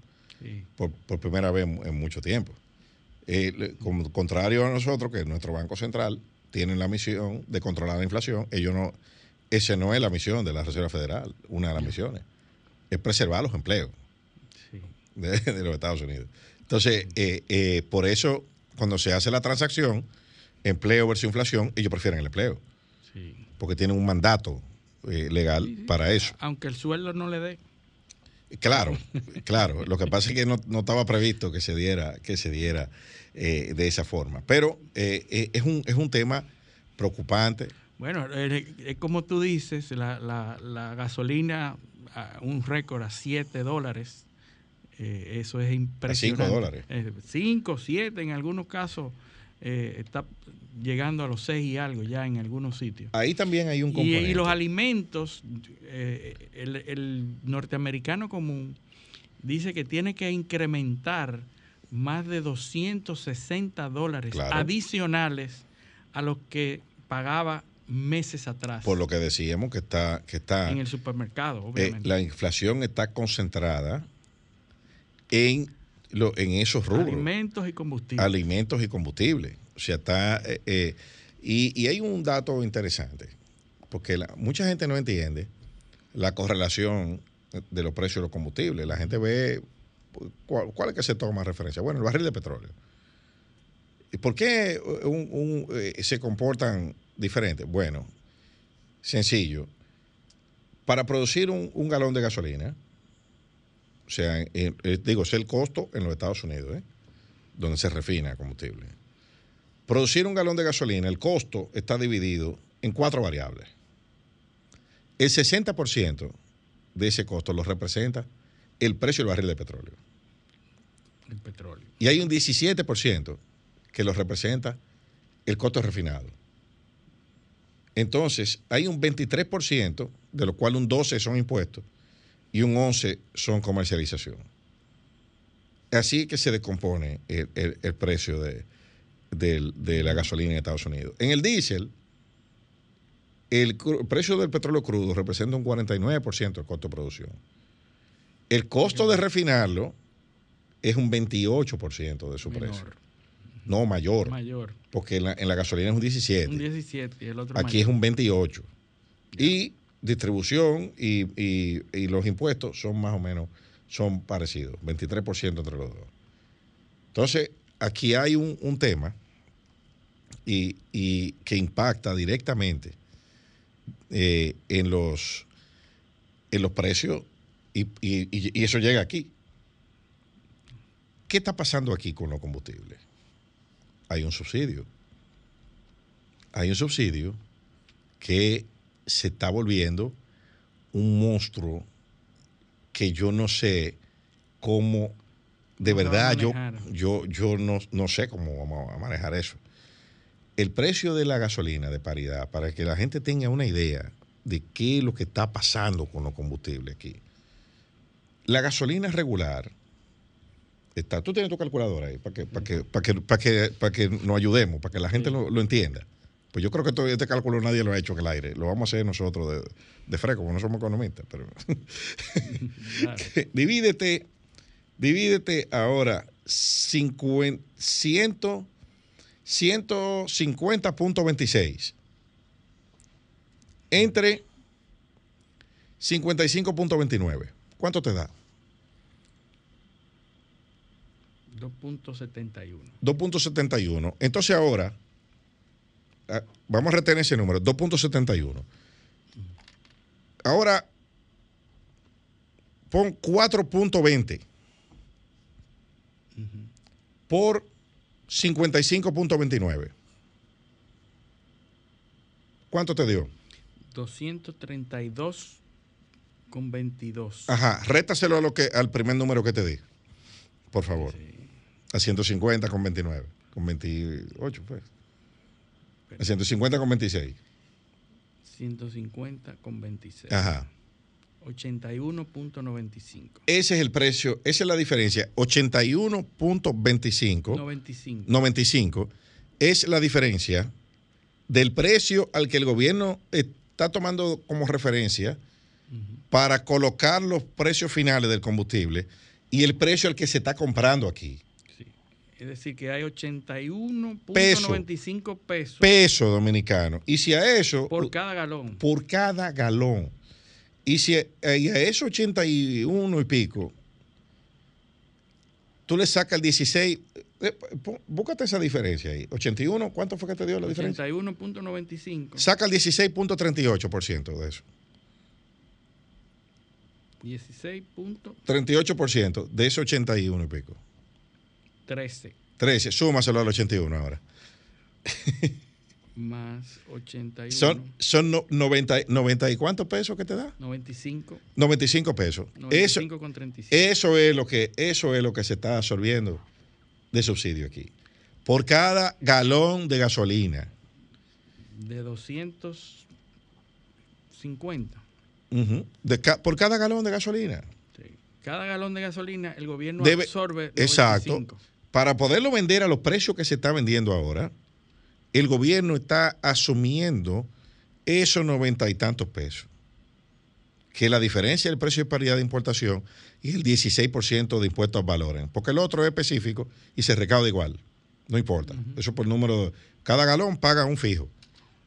por, primera vez en, mucho tiempo. Eh, contrario a nosotros, que nuestro Banco Central tiene la misión de controlar la inflación, ellos no, esa no es la misión de la Reserva Federal, una de las misiones, es preservar los empleos de, los Estados Unidos. Entonces, eh, eh, por eso, cuando se hace la transacción, empleo versus inflación, ellos prefieren el empleo, porque tienen un mandato legal para eso. Aunque el sueldo no le dé. Claro, claro. Lo que pasa es que no, estaba previsto que se diera, que se diera eh, de esa forma. Pero eh, eh, es, un, es un tema preocupante. Bueno, es como tú dices, la, la, gasolina, un récord a 7 dólares. Eso es impresionante. A 5 dólares. 5, 7 en algunos casos. está llegando a los 6 y algo ya en algunos sitios. Ahí también hay un componente. Y, los alimentos, eh, el, norteamericano común dice que tiene que incrementar más de 260 dólares adicionales a los que pagaba meses atrás. Por lo que decíamos que está... Que está en el supermercado, eh, obviamente. la inflación está concentrada en, lo, en esos rubros. Alimentos y combustibles. Alimentos y combustibles. O sea, está... Eh, eh, y, hay un dato interesante, porque mucha gente no entiende la correlación de los precios de los combustibles. La gente ve cuál, es que se toma referencia. Bueno, el barril de petróleo. ¿Y por qué eh, se comportan diferentes? Bueno, sencillo. Para producir un, galón de gasolina, o sea, digo, es el costo en los Estados Unidos, donde se refina combustible. Producir un galón de gasolina, el costo está dividido en cuatro variables. el 60% de ese costo lo representa el precio del barril de petróleo. El petróleo. Y hay un 17% que lo representa el costo refinado. Entonces, hay un 23%, de lo cual un 12% son impuestos y un 11% son comercialización. Así que se descompone el, el- el precio de, del- de la gasolina en Estados Unidos. En el diésel, el precio del petróleo crudo representa un 49% del costo de producción. El costo de refinarlo es un 28% de su Menor. precio. No, mayor. Mayor. Porque en la, en la gasolina es un 17. Un 17 y el otro Aquí es un 28. Y distribución y, y- y los impuestos son más o menos, son parecidos, 23% entre los dos. Entonces, aquí hay un, un tema y, y que impacta directamente eh, en, los, en los precios y, eso llega aquí. ¿Qué está pasando aquí con los combustibles? Hay un subsidio. Hay un subsidio que se está volviendo un monstruo que yo no sé cómo, de ¿Cómo se va a verdad, yo, yo, yo no, no sé cómo vamos a manejar eso. El precio de la gasolina de paridad, para que la gente tenga una idea de qué es lo que está pasando con los combustibles aquí. La gasolina regular está. Tú tienes tu calculadora ahí para que, para que, para que, para que, para que nos ayudemos, para que la gente lo, lo entienda. Pues yo creo que este cálculo nadie lo ha hecho en el aire. Lo vamos a hacer nosotros de, de fresco, porque no somos economistas. Pero Claro. divídete, divídete ahora 50, 100, 150.26 entre 55.29. ¿Cuánto te da? 2.71. 2.71. Entonces ahora, ah, vamos a retener ese número, 2.71. Ahora, pon 4.20 por 55.29. ¿Cuánto te dio? 232 con 22. Ajá, rétaselo a lo que, al primer número que te di, por favor. A 150 con 29, con 28, pues. A 150 con 26. 150 con 26. Ajá. 81.95. Ese es el precio, esa es la diferencia. 81.25, 95. 95, es la diferencia del precio al que el gobierno está tomando como referencia para colocar los precios finales del combustible y el precio al que se está comprando aquí. Es decir, que hay 81.95 pesos Peso dominicano. Y si a eso, por cada galón. por cada galón, y si a, y a esos 81 y pico, tú le sacas el 16, eh, búscate esa diferencia ahí. 81, ¿cuánto fue que te dio la diferencia? 81.95. Saca el 16.38% de eso. 16.13. 38% de esos 81 y pico. 13, súmaselo al 81 ahora. más 81. Son, son no- 90, 90 y cuántos pesos que te da? 95. 95 pesos. Eso, 95 con 35. eso, es lo que, eso es lo que se está absorbiendo de subsidio aquí. Por cada galón de gasolina. de 250. Ujú, de ca- por cada galón de gasolina. Sí. Cada galón de gasolina el gobierno Debe- absorbe Exacto. 95. Para poderlo vender a los precios que se está vendiendo ahora, el gobierno está asumiendo esos noventa y tantos pesos. Que la diferencia del precio de paridad de importación y el 16% de impuestos al valor. Porque el otro es específico y se recauda igual. No importa. Eso por número. Cada galón paga un fijo.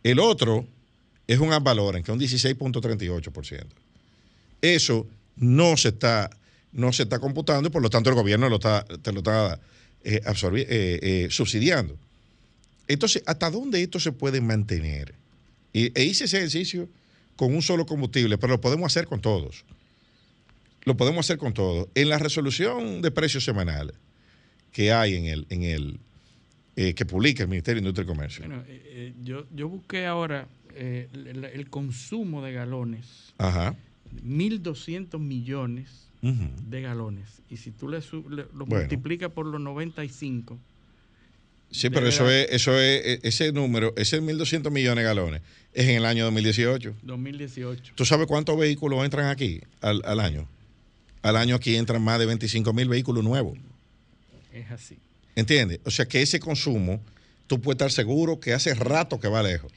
El otro es un ad valorem, que es un 16.38%. Eso no se está, no se está computando y por lo tanto el gobierno lo está, te lo está eh, eh, eh, subsidiando. Entonces, ¿hasta dónde esto se puede mantener? Y, e hice ese ejercicio con un solo combustible, pero lo podemos hacer con todos. Lo podemos hacer con todos. En la resolución de precios semanales que hay en el, en el, eh, que publica el Ministerio de Industria y Comercio. Bueno, yo, yo busqué ahora el, el consumo de galones, Ajá. 1.200 millones De galones. Y si tú le, lo Bueno. multiplicas por los 95, Sí, pero eso es, eso es, e- ese número, ese 1.200 millones de galones, es en el año 2018. 2018. ¿Tú sabes cuántos vehículos entran aquí al, al año? Al año aquí entran más de 25 mil vehículos nuevos. Es así. ¿Entiendes? O sea que ese consumo, tú puedes estar seguro que hace rato que va lejos.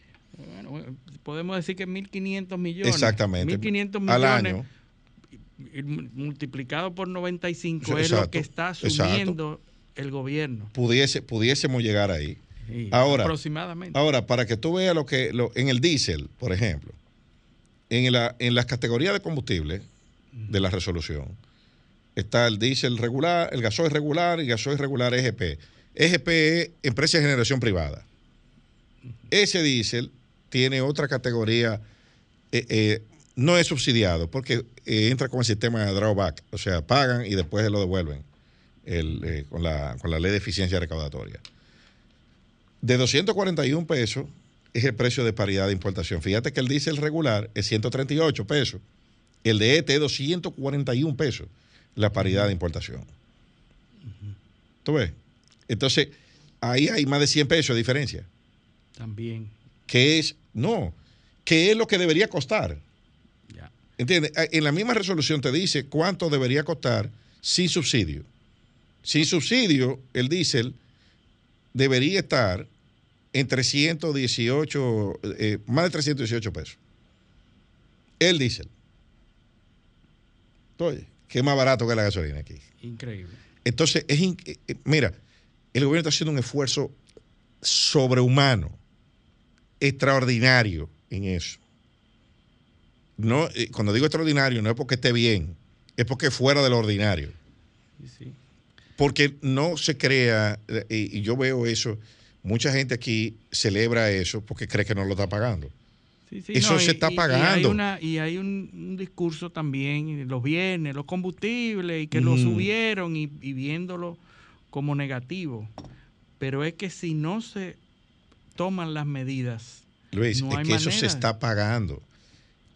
Bueno, podemos decir que 1.500 millones. Exactamente. 1.500 millones. Al año. Multiplicado por 95 Sí, es lo que está exacto. asumiendo el gobierno. Pudiese, pudiésemos llegar ahí. Sí, Ahora- aproximadamente. Ahora, para que tú veas lo que lo, en el diésel, por ejemplo, en, la, en las categorías de combustible de la resolución, está el diésel regular, el gasoil regular y gasoil regular EGP. EGP es empresa de generación privada. Ese diésel tiene otra categoría, eh, eh, no es subsidiado, porque eh, entra con el sistema de drawback, o sea, pagan y después lo devuelven el, eh, con, la, con la ley de eficiencia recaudatoria. De 241 pesos es el precio de paridad de importación. Fíjate que el diésel regular es 138 pesos. El de ET es 241 pesos la paridad de importación. ¿Tú ves? Entonces, ahí hay más de 100 pesos de diferencia. También. Que es, no, que es lo que debería costar. ¿Entiendes? Ah, En la misma resolución te dice cuánto debería costar sin subsidio. Sin subsidio, el diésel debería estar en 318, eh, más de 318 pesos. El diésel. Oye, es más barato que la gasolina aquí. Increíble. Entonces, es in- eh, eh, mira, el gobierno está haciendo un esfuerzo sobrehumano, extraordinario en eso. No, eh, cuando digo extraordinario, no es porque esté bien, es porque fuera de lo ordinario. Sí. Porque no se crea, eh, y, y yo veo eso, mucha gente aquí celebra eso porque cree que no lo está pagando. Sí, sí, Eso no, se y- está pagando. Y hay, una- y hay un, un discurso también, los bienes, los combustibles, y que lo Ujú. subieron y, y viéndolo como negativo. Pero es que si no se toman las medidas, Luis, No es hay que eso se está pagando.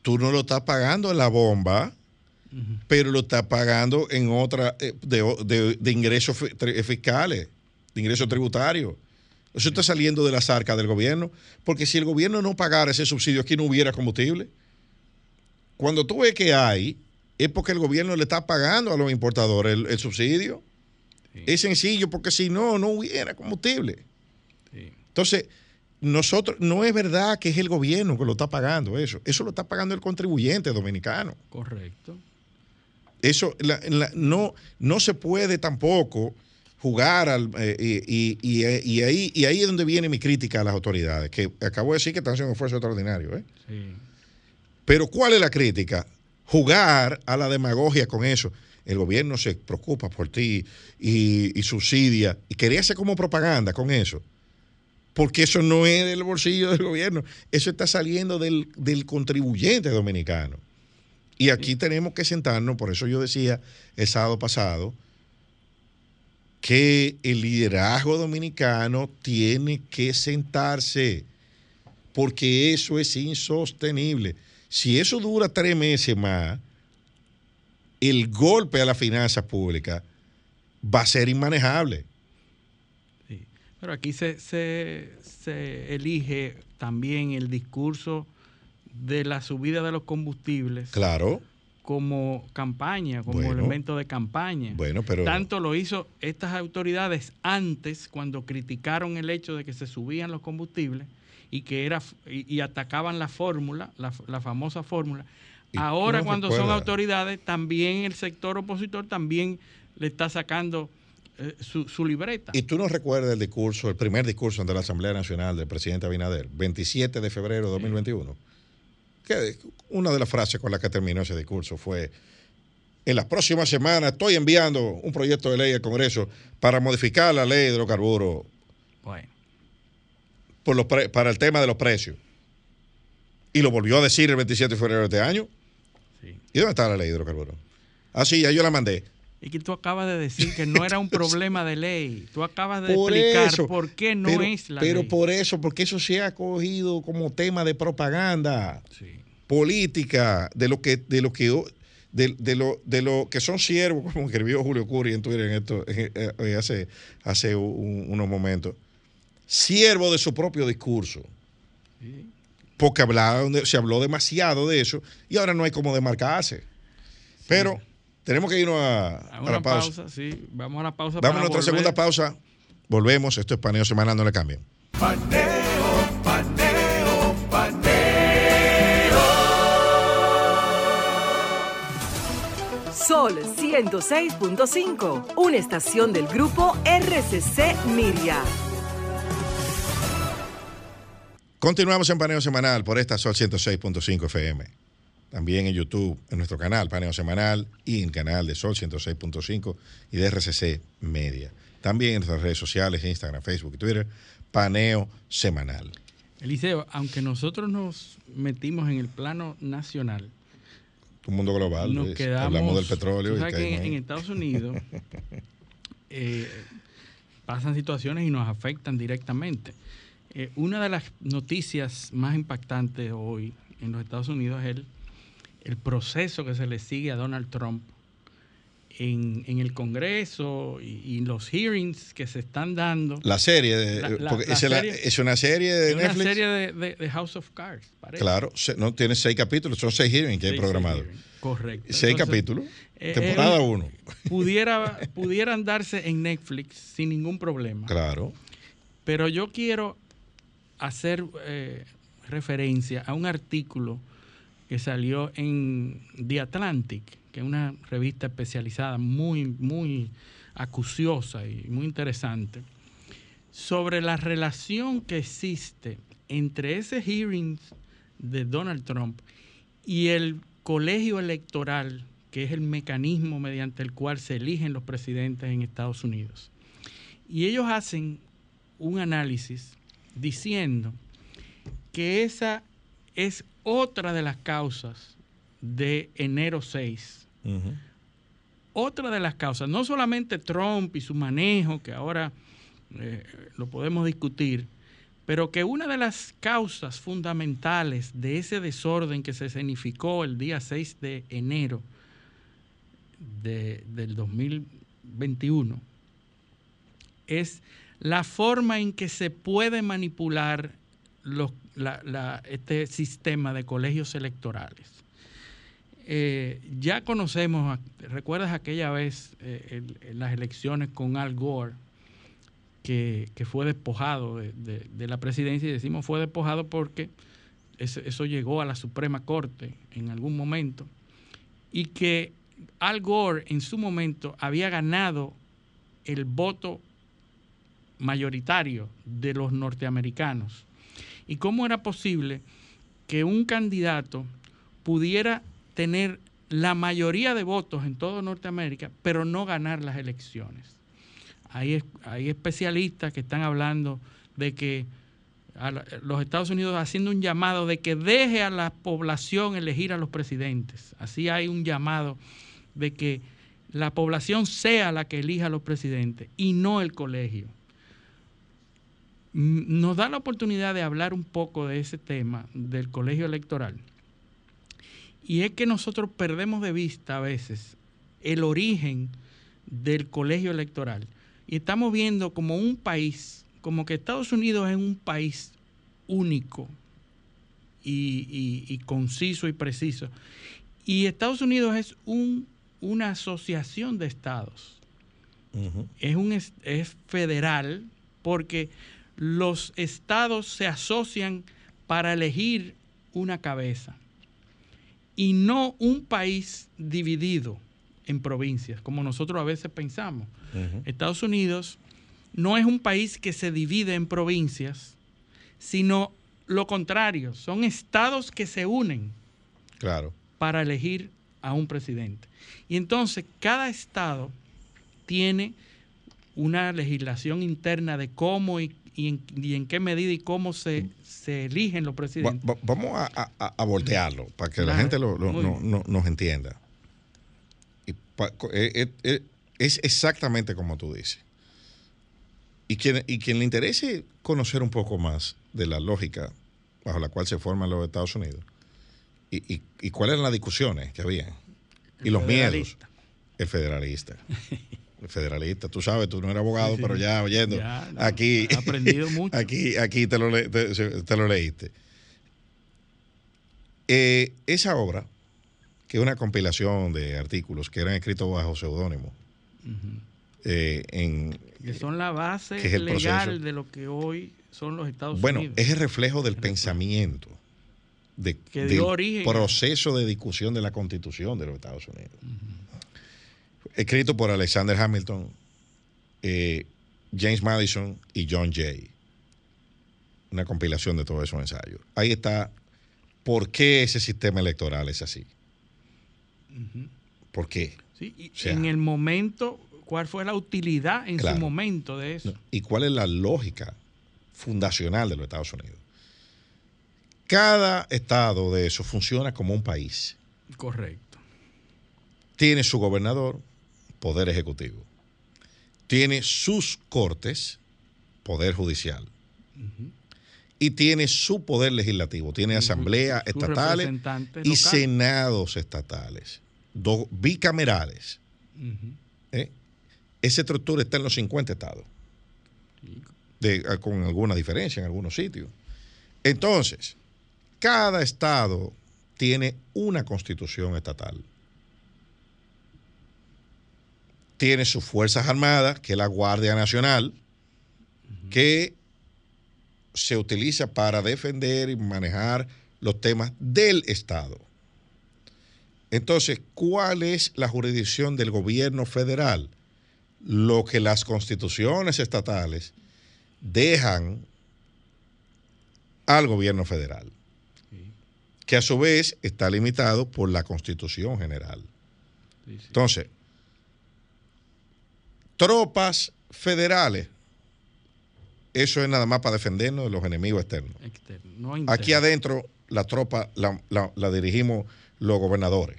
Tú no lo estás pagando en la bomba, pero lo está pagando en otra eh, de, de- de ingresos tri- fiscales, de ingresos tributarios. Eso está saliendo de las arcas del gobierno, porque si el gobierno no pagara ese subsidio, aquí no hubiera combustible. Cuando tú ves que hay, es porque el gobierno le está pagando a los importadores el, el subsidio. Sí. Es sencillo, porque si no, no hubiera combustible. sí. Entonces, nosotros, no es verdad que es el gobierno que lo está pagando eso. Eso lo está pagando el contribuyente dominicano. correcto. Eso la- la- no, no se puede tampoco jugar al, eh, y, y- y- y ahí, y ahí es donde viene mi crítica a las autoridades, que acabo de decir que están haciendo un esfuerzo extraordinario. ¿eh? Sí. Pero ¿cuál es la crítica? Jugar a la demagogia con eso. El gobierno se preocupa por ti y, y subsidia. Y quería hacer como propaganda con eso. Porque eso no es del bolsillo del gobierno. Eso está saliendo del, del contribuyente dominicano. Y aquí tenemos que sentarnos, por eso yo decía el sábado pasado, que el liderazgo dominicano tiene que sentarse, porque eso es insostenible. Si eso dura tres meses más, el golpe a la finanza pública va a ser inmanejable. Pero aquí se, se, se elige también el discurso de la subida de los combustibles Claro. como campaña, como Bueno. elemento de campaña. Bueno, pero Tanto lo hizo estas autoridades antes, cuando criticaron el hecho de que se subían los combustibles y que era y, y atacaban la fórmula, la, la famosa fórmula. Ahora, no cuando son autoridades, también el sector opositor también le está sacando eh, su, su libreta. ¿Y tú no recuerdas el discurso, el primer discurso ante la Asamblea Nacional del presidente Abinader, 27 de febrero de 2021? Que una de las frases con las que terminó ese discurso fue, en las próximas semanas estoy enviando un proyecto de ley al Congreso para modificar la ley de hidrocarburos Bueno, por los pre- para el tema de los precios. Y lo volvió a decir el 27 de febrero de este año. sí. ¿Y dónde está la ley de hidrocarburos? Ah, sí, ya yo la mandé. Es que tú acabas de decir que no era un problema de ley. Tú acabas de explicar por qué no es la pero ley. por eso, porque eso se ha cogido como tema de propaganda política, de lo que, de lo que de, de, lo, de lo que son siervos, como escribió Julio Curi en Twitter en esto, eh, eh, hace, hace unos momentos, siervo de su propio discurso. Porque hablaba, se habló demasiado de eso y ahora no hay como demarcarse. Pero tenemos que irnos a, a, una la pausa. Sí, vamos a la pausa. Vamos a nuestra segunda pausa. Volvemos. Esto es Paneo Semanal, no le cambien. Paneo, paneo, paneo. Sol 106.5, una estación del grupo RCC Miria. Continuamos en Paneo Semanal por esta Sol 106.5 FM. También en YouTube, en nuestro canal Paneo Semanal y en el canal de Sol 106.5 y de RCC Media. También en nuestras redes sociales, Instagram, Facebook y Twitter, Paneo Semanal. Eliseo, aunque nosotros nos metimos en el plano nacional, un mundo global, nos quedamos, hablamos del petróleo. sabes que en, en, Estados Unidos eh, pasan situaciones y nos afectan directamente. Eh, una de las noticias más impactantes hoy en los Estados Unidos es el, el proceso que se le sigue a Donald Trump en, en el Congreso y, y, los hearings que se están dando. La serie, de, La- la- porque la es, serie- es una serie de Es una Netflix. serie de, de- de House of Cards, parece. Claro, se- no tiene seis capítulos, son seis hearings que hay programados. Correcto. Seis Entonces, capítulos, eh, temporada eh, uno. Pudiera, pudieran darse en Netflix sin ningún problema. Claro. Pero yo quiero hacer eh, referencia a un artículo que salió en The Atlantic, que es una revista especializada muy, muy acuciosa y muy interesante, sobre la relación que existe entre ese hearing de Donald Trump y el colegio electoral, que es el mecanismo mediante el cual se eligen los presidentes en Estados Unidos. Y ellos hacen un análisis diciendo que esa es otra de las causas de enero 6. Ujú. Otra de las causas, no solamente Trump y su manejo, que ahora eh, lo podemos discutir, pero que una de las causas fundamentales de ese desorden que se escenificó el día 6 de enero de- del 2021 es la forma en que se puede manipular los- este sistema de colegios electorales. Eh, ya conocemos, ¿recuerdas aquella vez eh, las elecciones con Al Gore, que, que fue despojado de, de- la presidencia? Y decimos fue despojado porque eso llegó a la Suprema Corte en algún momento, y que Al Gore en su momento había ganado el voto mayoritario de los norteamericanos. ¿Y cómo era posible que un candidato pudiera tener la mayoría de votos en toda Norteamérica, pero no ganar las elecciones? Hay, es- hay especialistas que están hablando de que los Estados Unidos haciendo un llamado de que deje a la población elegir a los presidentes. Así hay un llamado de que la población sea la que elija a los presidentes y no el colegio. Nos da la oportunidad de hablar un poco de ese tema del colegio electoral. Y es que nosotros perdemos de vista a veces el origen del colegio electoral. Y estamos viendo como un país, como que Estados Unidos es un país único y, y- y conciso y preciso. Y Estados Unidos es un- una asociación de estados es, un, es federal porque los estados se asocian para elegir una cabeza y no un país dividido en provincias, como nosotros a veces pensamos. Estados Unidos no es un país que se divide en provincias, sino lo contrario, son estados que se unen Claro. para elegir a un presidente. Y entonces cada estado tiene una legislación interna de cómo y, y en, y en qué medida y cómo se, se eligen los presidentes. va- vamos a, a- a voltearlo para que la gente lo, no- no- nos entienda. Y pa- eh, eh, eh, es exactamente como tú dices. Y quien, y quien le interese conocer un poco más de la lógica bajo la cual se forman los Estados Unidos y, y- y cuáles eran las discusiones que había y El los miedos. El federalista. Federalista. Tú sabes, tú no eres abogado, pero ya oyendo. Ya, no, aquí, aprendido mucho. Aquí, aquí te, lo le- te- te lo leíste. Eh, esa obra, que es una compilación de artículos que eran escritos bajo seudónimo, eh, en, Que son la base que es el legal proceso. de lo que hoy son los Estados bueno, Unidos. es el reflejo del pensamiento, de, Que del origen proceso de discusión de la constitución de los Estados Unidos. Escrito por Alexander Hamilton, eh, James Madison y John Jay. Una compilación de todos esos ensayos. Ahí está por qué ese sistema electoral es así. ¿Por qué? Sí, y o sea- en el momento, ¿cuál fue la utilidad en Claro. su momento de eso? ¿Y cuál es la lógica fundacional de los Estados Unidos? Cada estado de eso funciona como un país. Correcto. Tiene su gobernador, poder ejecutivo. Tiene sus cortes, poder judicial. Y tiene su poder legislativo. Tiene asambleas sus estatales y senados estatales. Do- bicamerales. ¿eh? Esa estructura está en los 50 estados. De- ah, con alguna diferencia en algunos sitios. Entonces, cada estado tiene una constitución estatal. Tiene sus Fuerzas Armadas, que es la Guardia Nacional, que se utiliza para defender y manejar los temas del Estado. Entonces, ¿cuál es la jurisdicción del gobierno federal? Lo que las constituciones estatales dejan al gobierno federal, que a su vez está limitado por la constitución general. Sí, sí. Entonces, tropas federales, eso es nada más para defendernos de los enemigos externos. Externo, no Aquí adentro la tropa la, la- la dirigimos los gobernadores,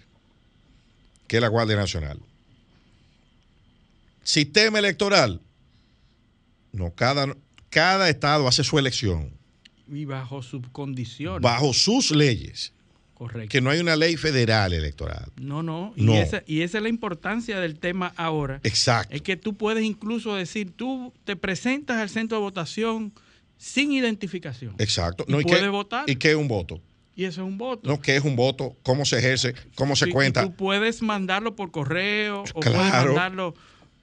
que es la Guardia Nacional. Sistema electoral. No, cada, cada estado hace su elección Y bajo sus condiciones. bajo sus leyes, Correcto. que no hay una ley federal electoral. No, no. Y, No. Esa, y esa es la importancia del tema ahora. Exacto. Es que tú puedes incluso decir, tú te presentas al centro de votación sin identificación. Exacto. Y No, puede qué- votar. ¿Y qué es un voto? Y eso es un voto. No, ¿qué es un voto? ¿Cómo se ejerce? ¿Cómo se y cuenta? tú puedes mandarlo por correo o puedes Claro. mandarlo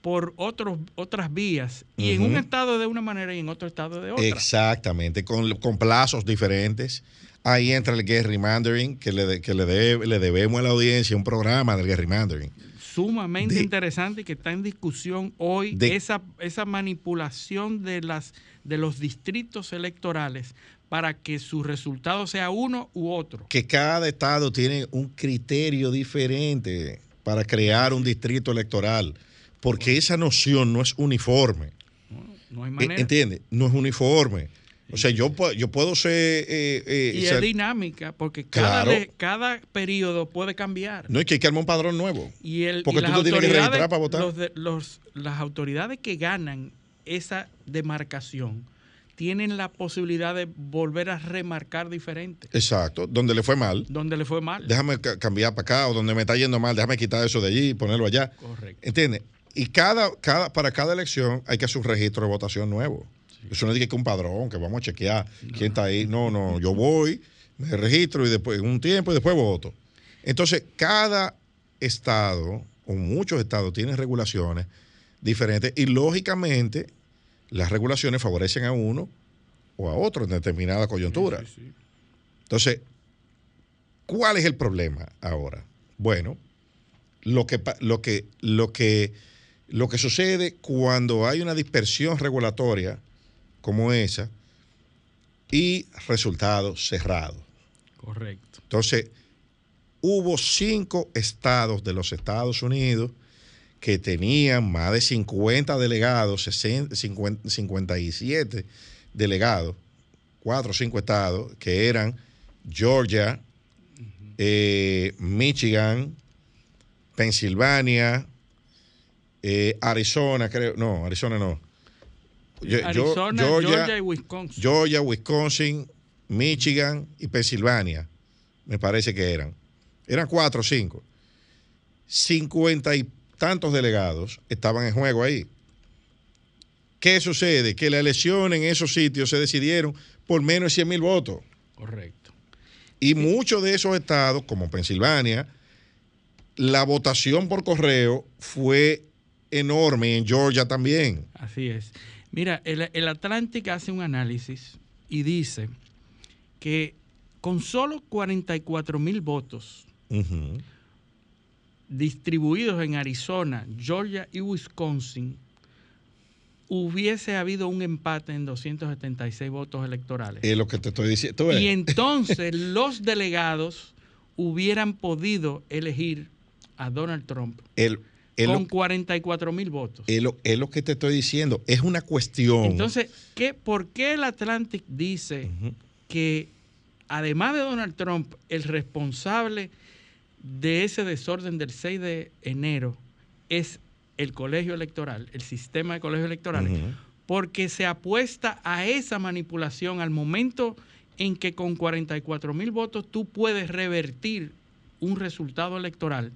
por otros, otras vías. Y en un estado de una manera y en otro estado de otra. Exactamente, con, con plazos diferentes. Ahí entra el gerrymandering, que le, de- que le, debe- le debemos a la audiencia un programa del gerrymandering. Sumamente De- interesante y que está en discusión hoy De- esa, esa manipulación de, las, de los distritos electorales para que su resultado sea uno u otro. Que cada estado tiene un criterio diferente para crear un distrito electoral, porque esa noción no es uniforme. No hay E- manera. ¿Entiendes? No es uniforme. O sea, yo, yo puedo ser... eh, eh, Y ser- es dinámica porque cada, Claro. le- cada periodo puede cambiar. no, es que hay que armar un padrón nuevo. Y, el, Porque y tú te tienes que registrar para votar. los de- los- las autoridades que ganan esa demarcación tienen la posibilidad de volver a remarcar diferente. Exacto. Donde le fue mal, Donde le fue mal. déjame ca- cambiar para acá, o donde me está yendo mal, déjame quitar eso de allí y ponerlo allá. Correcto. ¿Entiendes? Y cada, cada, para cada elección hay que hacer un registro de votación nuevo. Eso no es que un padrón, que vamos a chequear quién está ahí. No, no, yo voy, me registro y después, un tiempo y después voto. Entonces, cada estado, o muchos estados, tienen regulaciones diferentes y lógicamente las regulaciones favorecen a uno o a otro en determinada coyuntura. Sí, sí. Entonces, ¿cuál es el problema ahora? Bueno, lo que, lo que, lo que, lo que sucede cuando hay una dispersión regulatoria como esa y resultados cerrados. Correcto. Entonces, hubo cinco estados de los Estados Unidos que tenían más de 50 delegados, 60, 50, 57 delegados, cuatro o cinco estados, que eran Georgia, eh, Michigan, Pensilvania, eh, Arizona, creo, no, Arizona no. Yo- Arizona, Georgia, y Wisconsin. Georgia, Wisconsin, Michigan y Pensilvania, me parece que eran. Eran cuatro o cinco. Cincuenta y tantos delegados estaban en juego ahí. ¿Qué sucede? Que las elecciones en esos sitios se decidieron por menos de 100 mil votos. Correcto. Y muchos de esos estados, como Pensilvania, la votación por correo fue enorme, en Georgia también. Así es. Mira, el, el Atlantic hace un análisis y dice que con solo 44 mil votos distribuidos en Arizona, Georgia y Wisconsin, hubiese habido un empate en 276 votos electorales. Es lo que te estoy diciendo. Y entonces los delegados hubieran podido elegir a Donald Trump El- es lo- con 44 mil votos. es lo, es lo que te estoy diciendo. Es una cuestión. Entonces, ¿qué, ¿por qué el Atlantic dice que además de Donald Trump, el responsable de ese desorden del 6 de enero es el colegio electoral, el sistema de colegios electorales? Porque se apuesta a esa manipulación al momento en que con 44 mil votos tú puedes revertir un resultado electoral.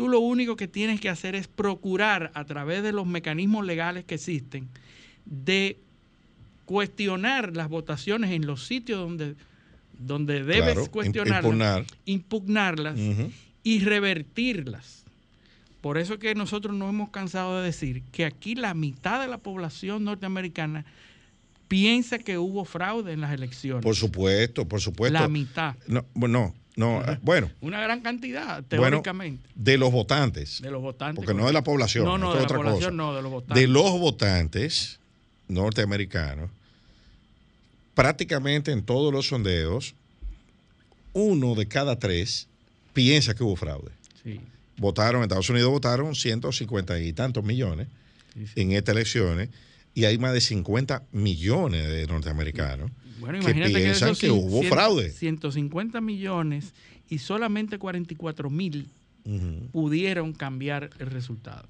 Tú lo único que tienes que hacer es procurar a través de los mecanismos legales que existen de cuestionar las votaciones en los sitios donde, donde debes Claro, cuestionarlas, impugnar. impugnarlas y revertirlas. Por eso que nosotros nos hemos cansado de decir que aquí la mitad de la población norteamericana piensa que hubo fraude en las elecciones. Por supuesto, por supuesto. La mitad. No, bueno, no, no, bueno, Una gran cantidad, bueno, teóricamente, de los votantes. de los votantes. Porque no de la población. No, no, de es la otra población cosa. no, de los votantes. De los votantes norteamericanos, prácticamente en todos los sondeos, uno de cada tres piensa que hubo fraude. Sí, Votaron, en Estados Unidos votaron 150 y tantos millones sí, sí. en estas elecciones y hay más de 50 millones de norteamericanos Bueno, imagínate que, piensan que hubo fraude. 150 millones y solamente 44 mil pudieron cambiar el resultado.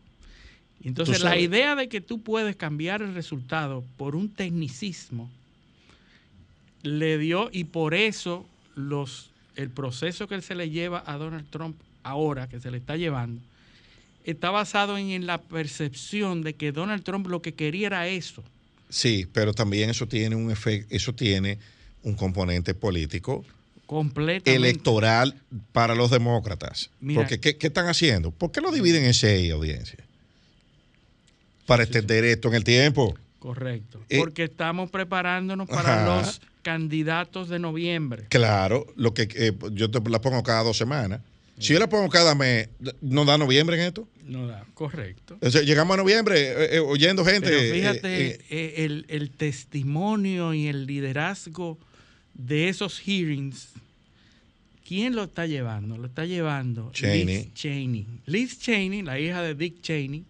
Entonces, la idea de que tú puedes cambiar el resultado por un tecnicismo le dio, y por eso los, el proceso que se le lleva a Donald Trump ahora, que se le está llevando, está basado en, en la percepción de que Donald Trump lo que quería era eso. Sí, pero también eso tiene un efecto, eso tiene un componente político Completamente. electoral para los demócratas. Mira. Porque ¿qué, qué están haciendo? ¿Por qué lo dividen en seis audiencias? Para extender esto en el tiempo. Correcto. Eh, Porque estamos preparándonos para Ajá. los candidatos de noviembre. Claro, lo que eh, yo te la pongo cada dos semanas. Si yo la pongo cada mes, ¿no da noviembre en esto? No da, correcto. O sea, llegamos a noviembre eh, eh, oyendo gente. Pero eh, fíjate eh, el, el testimonio y el liderazgo de esos hearings. ¿Quién lo está llevando? Lo está llevando Cheney. Liz Cheney. Liz Cheney, la hija de Dick Cheney.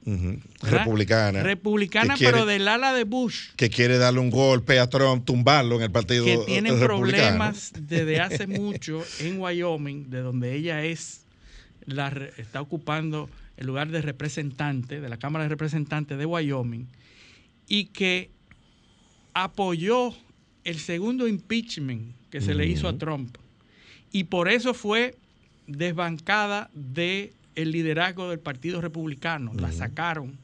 republicana. Republicana, quiere- pero del ala de Bush. que quiere darle un golpe a Trump, tumbarlo en el partido que tienen problemas desde hace mucho en Wyoming, de donde ella es la está ocupando el lugar de representante de la Cámara de Representantes de Wyoming y que apoyó el segundo impeachment que se le hizo a Trump y por eso fue desbancada de el liderazgo del Partido Republicano, la sacaron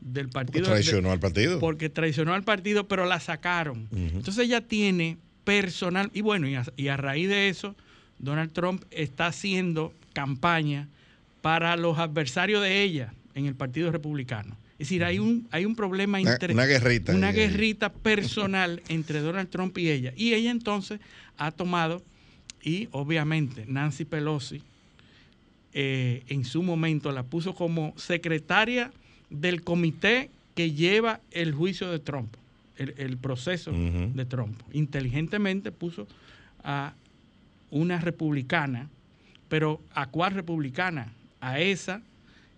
del Porque partido traicionó al partido. porque traicionó al partido, pero la sacaron. Entonces ella tiene personal, y bueno, y a, y a raíz de eso, Donald Trump está haciendo campaña para los adversarios de ella en el Partido Republicano. Es decir, hay un, hay un problema Una- entre- una guerrita Una guerrita personal entre Donald Trump y ella. Y ella entonces ha tomado, y obviamente Nancy Pelosi, eh, en su momento la puso como secretaria del comité que lleva el juicio de Trump, el, el proceso de Trump. Inteligentemente puso a una republicana, pero ¿a cuál republicana? A esa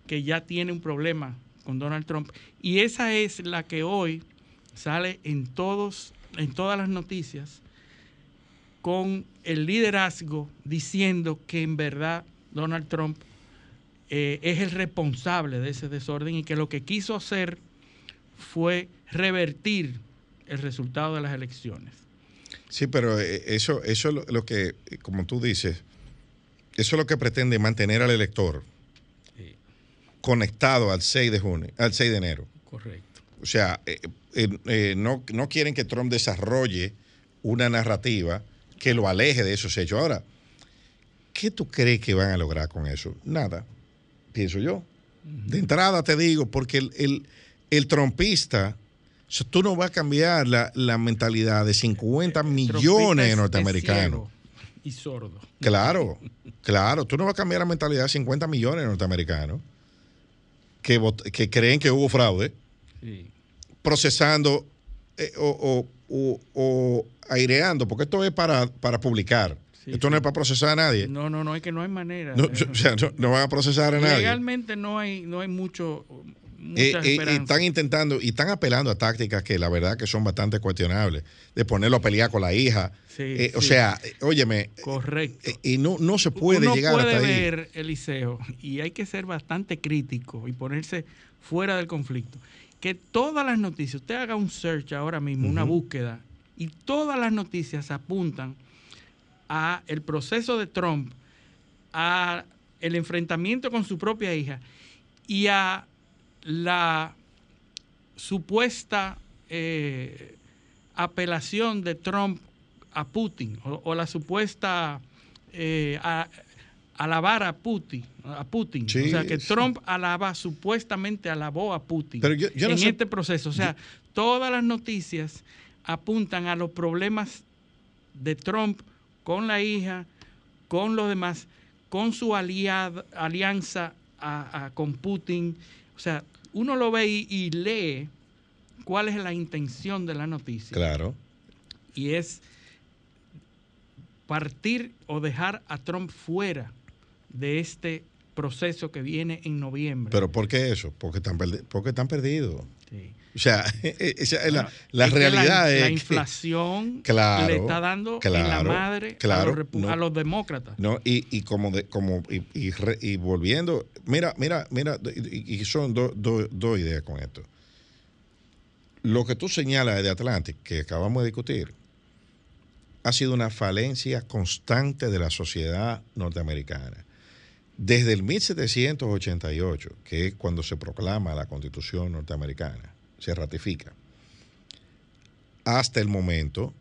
que ya tiene un problema con Donald Trump. Y esa es la que hoy sale en, todos, en todas las noticias con el liderazgo diciendo que en verdad Donald Trump eh, es el responsable de ese desorden y que lo que quiso hacer fue revertir el resultado de las elecciones. Sí, pero eh, eso, eso es lo, que, como tú dices, eso es lo que pretende mantener al elector conectado al 6 de junio, al 6 de enero. Correcto. O sea, eh, eh, eh, no, no quieren que Trump desarrolle una narrativa que lo aleje de esos hechos. Ahora, ¿qué tú crees que van a lograr con eso? Nada, pienso yo. De entrada te digo, porque el, el, el trompista, tú no vas a cambiar la, la mentalidad de 50 millones de norteamericanos. Y sordo. Claro, claro. Tú no vas a cambiar la mentalidad de 50 millones de norteamericanos que, que creen que hubo fraude Sí. procesando eh, o, o- o- o aireando, porque esto es para, para publicar. Sí, esto no es para procesar a nadie. No, No, no, no, es que no hay manera. o sea, no, no van a procesar a nadie. Legalmente no hay, no hay mucho, Eh, eh, están intentando y están apelando a tácticas que la verdad que son bastante cuestionables. De ponerlo a pelear con la hija. Sí, Eh, O sea, óyeme, Correcto. eh, y no, no se puede Uno llegar puede hasta ahí. ver, Eliseo, y hay que ser bastante crítico y ponerse fuera del conflicto, que todas las noticias, usted haga un search ahora mismo, una búsqueda, y todas las noticias apuntan a el proceso de Trump, a el enfrentamiento con su propia hija y a la supuesta eh, apelación de Trump a Putin o, o la supuesta eh, a- alabar a Putin, a Putin. Sí, o sea, que sí. Trump alaba, supuestamente alabó a Putin Pero yo- yo no en sé- este proceso. O sea, todas las noticias apuntan a los problemas de Trump con la hija, con los demás, con su aliad- alianza a- a- con Putin. O sea, uno lo ve y, y lee cuál es la intención de la noticia. Claro. Y es partir o dejar a Trump fuera de este proceso que viene en noviembre. Pero ¿por qué eso? Porque están, porque están perdidos. Sí. O sea, esa es la, la es que realidad la, es la que- inflación Claro, le está dando en la claro, madre claro, a, los repu- no. a los demócratas. No, y, y como de, como y, y re- y volviendo, mira, mira, mira, y, son do- do- dos ideas con esto. Lo que tú señalas de Atlantic, que acabamos de discutir, ha sido una falencia constante de la sociedad norteamericana. Desde el 1788, que es cuando se proclama la Constitución norteamericana, se ratifica, hasta el momento,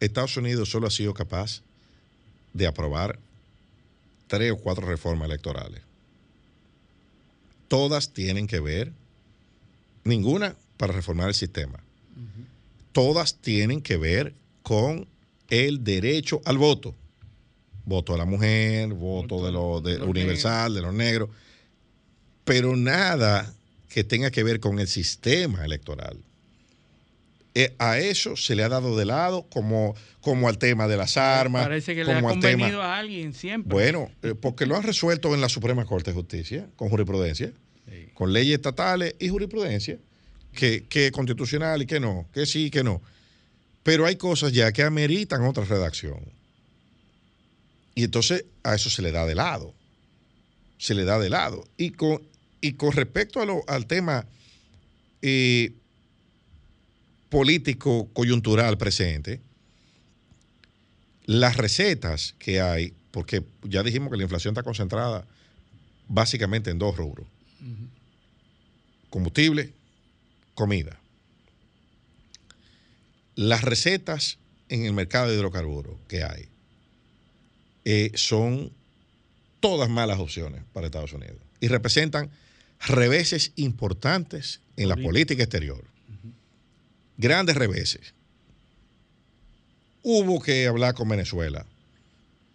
Estados Unidos solo ha sido capaz de aprobar tres o cuatro reformas electorales. Todas tienen que ver, ninguna para reformar el sistema. Todas tienen que ver con el derecho al voto. Voto a la mujer, voto, Voto de lo de los universal, de los negros, pero nada que tenga que ver con el sistema electoral. Eh, a eso se le ha dado de lado como, como al tema de las armas. Parece que le ha como al tema- convenido a alguien siempre. bueno, eh, porque lo han resuelto en la Suprema Corte de Justicia, con jurisprudencia, Sí. con leyes estatales y jurisprudencia, que, que es constitucional y que no, que sí y que no. Pero hay cosas ya que ameritan otra redacción. Y entonces a eso se le da de lado. Se le da de lado. Y con, y con respecto al tema eh, político coyuntural presente, las recetas que hay, porque ya dijimos que la inflación está concentrada básicamente en dos rubros. Combustible, comida. Las recetas en el mercado de hidrocarburos que hay eh, son todas malas opciones para Estados Unidos y representan reveses importantes en la Política. exterior. Grandes reveses. Hubo que hablar con Venezuela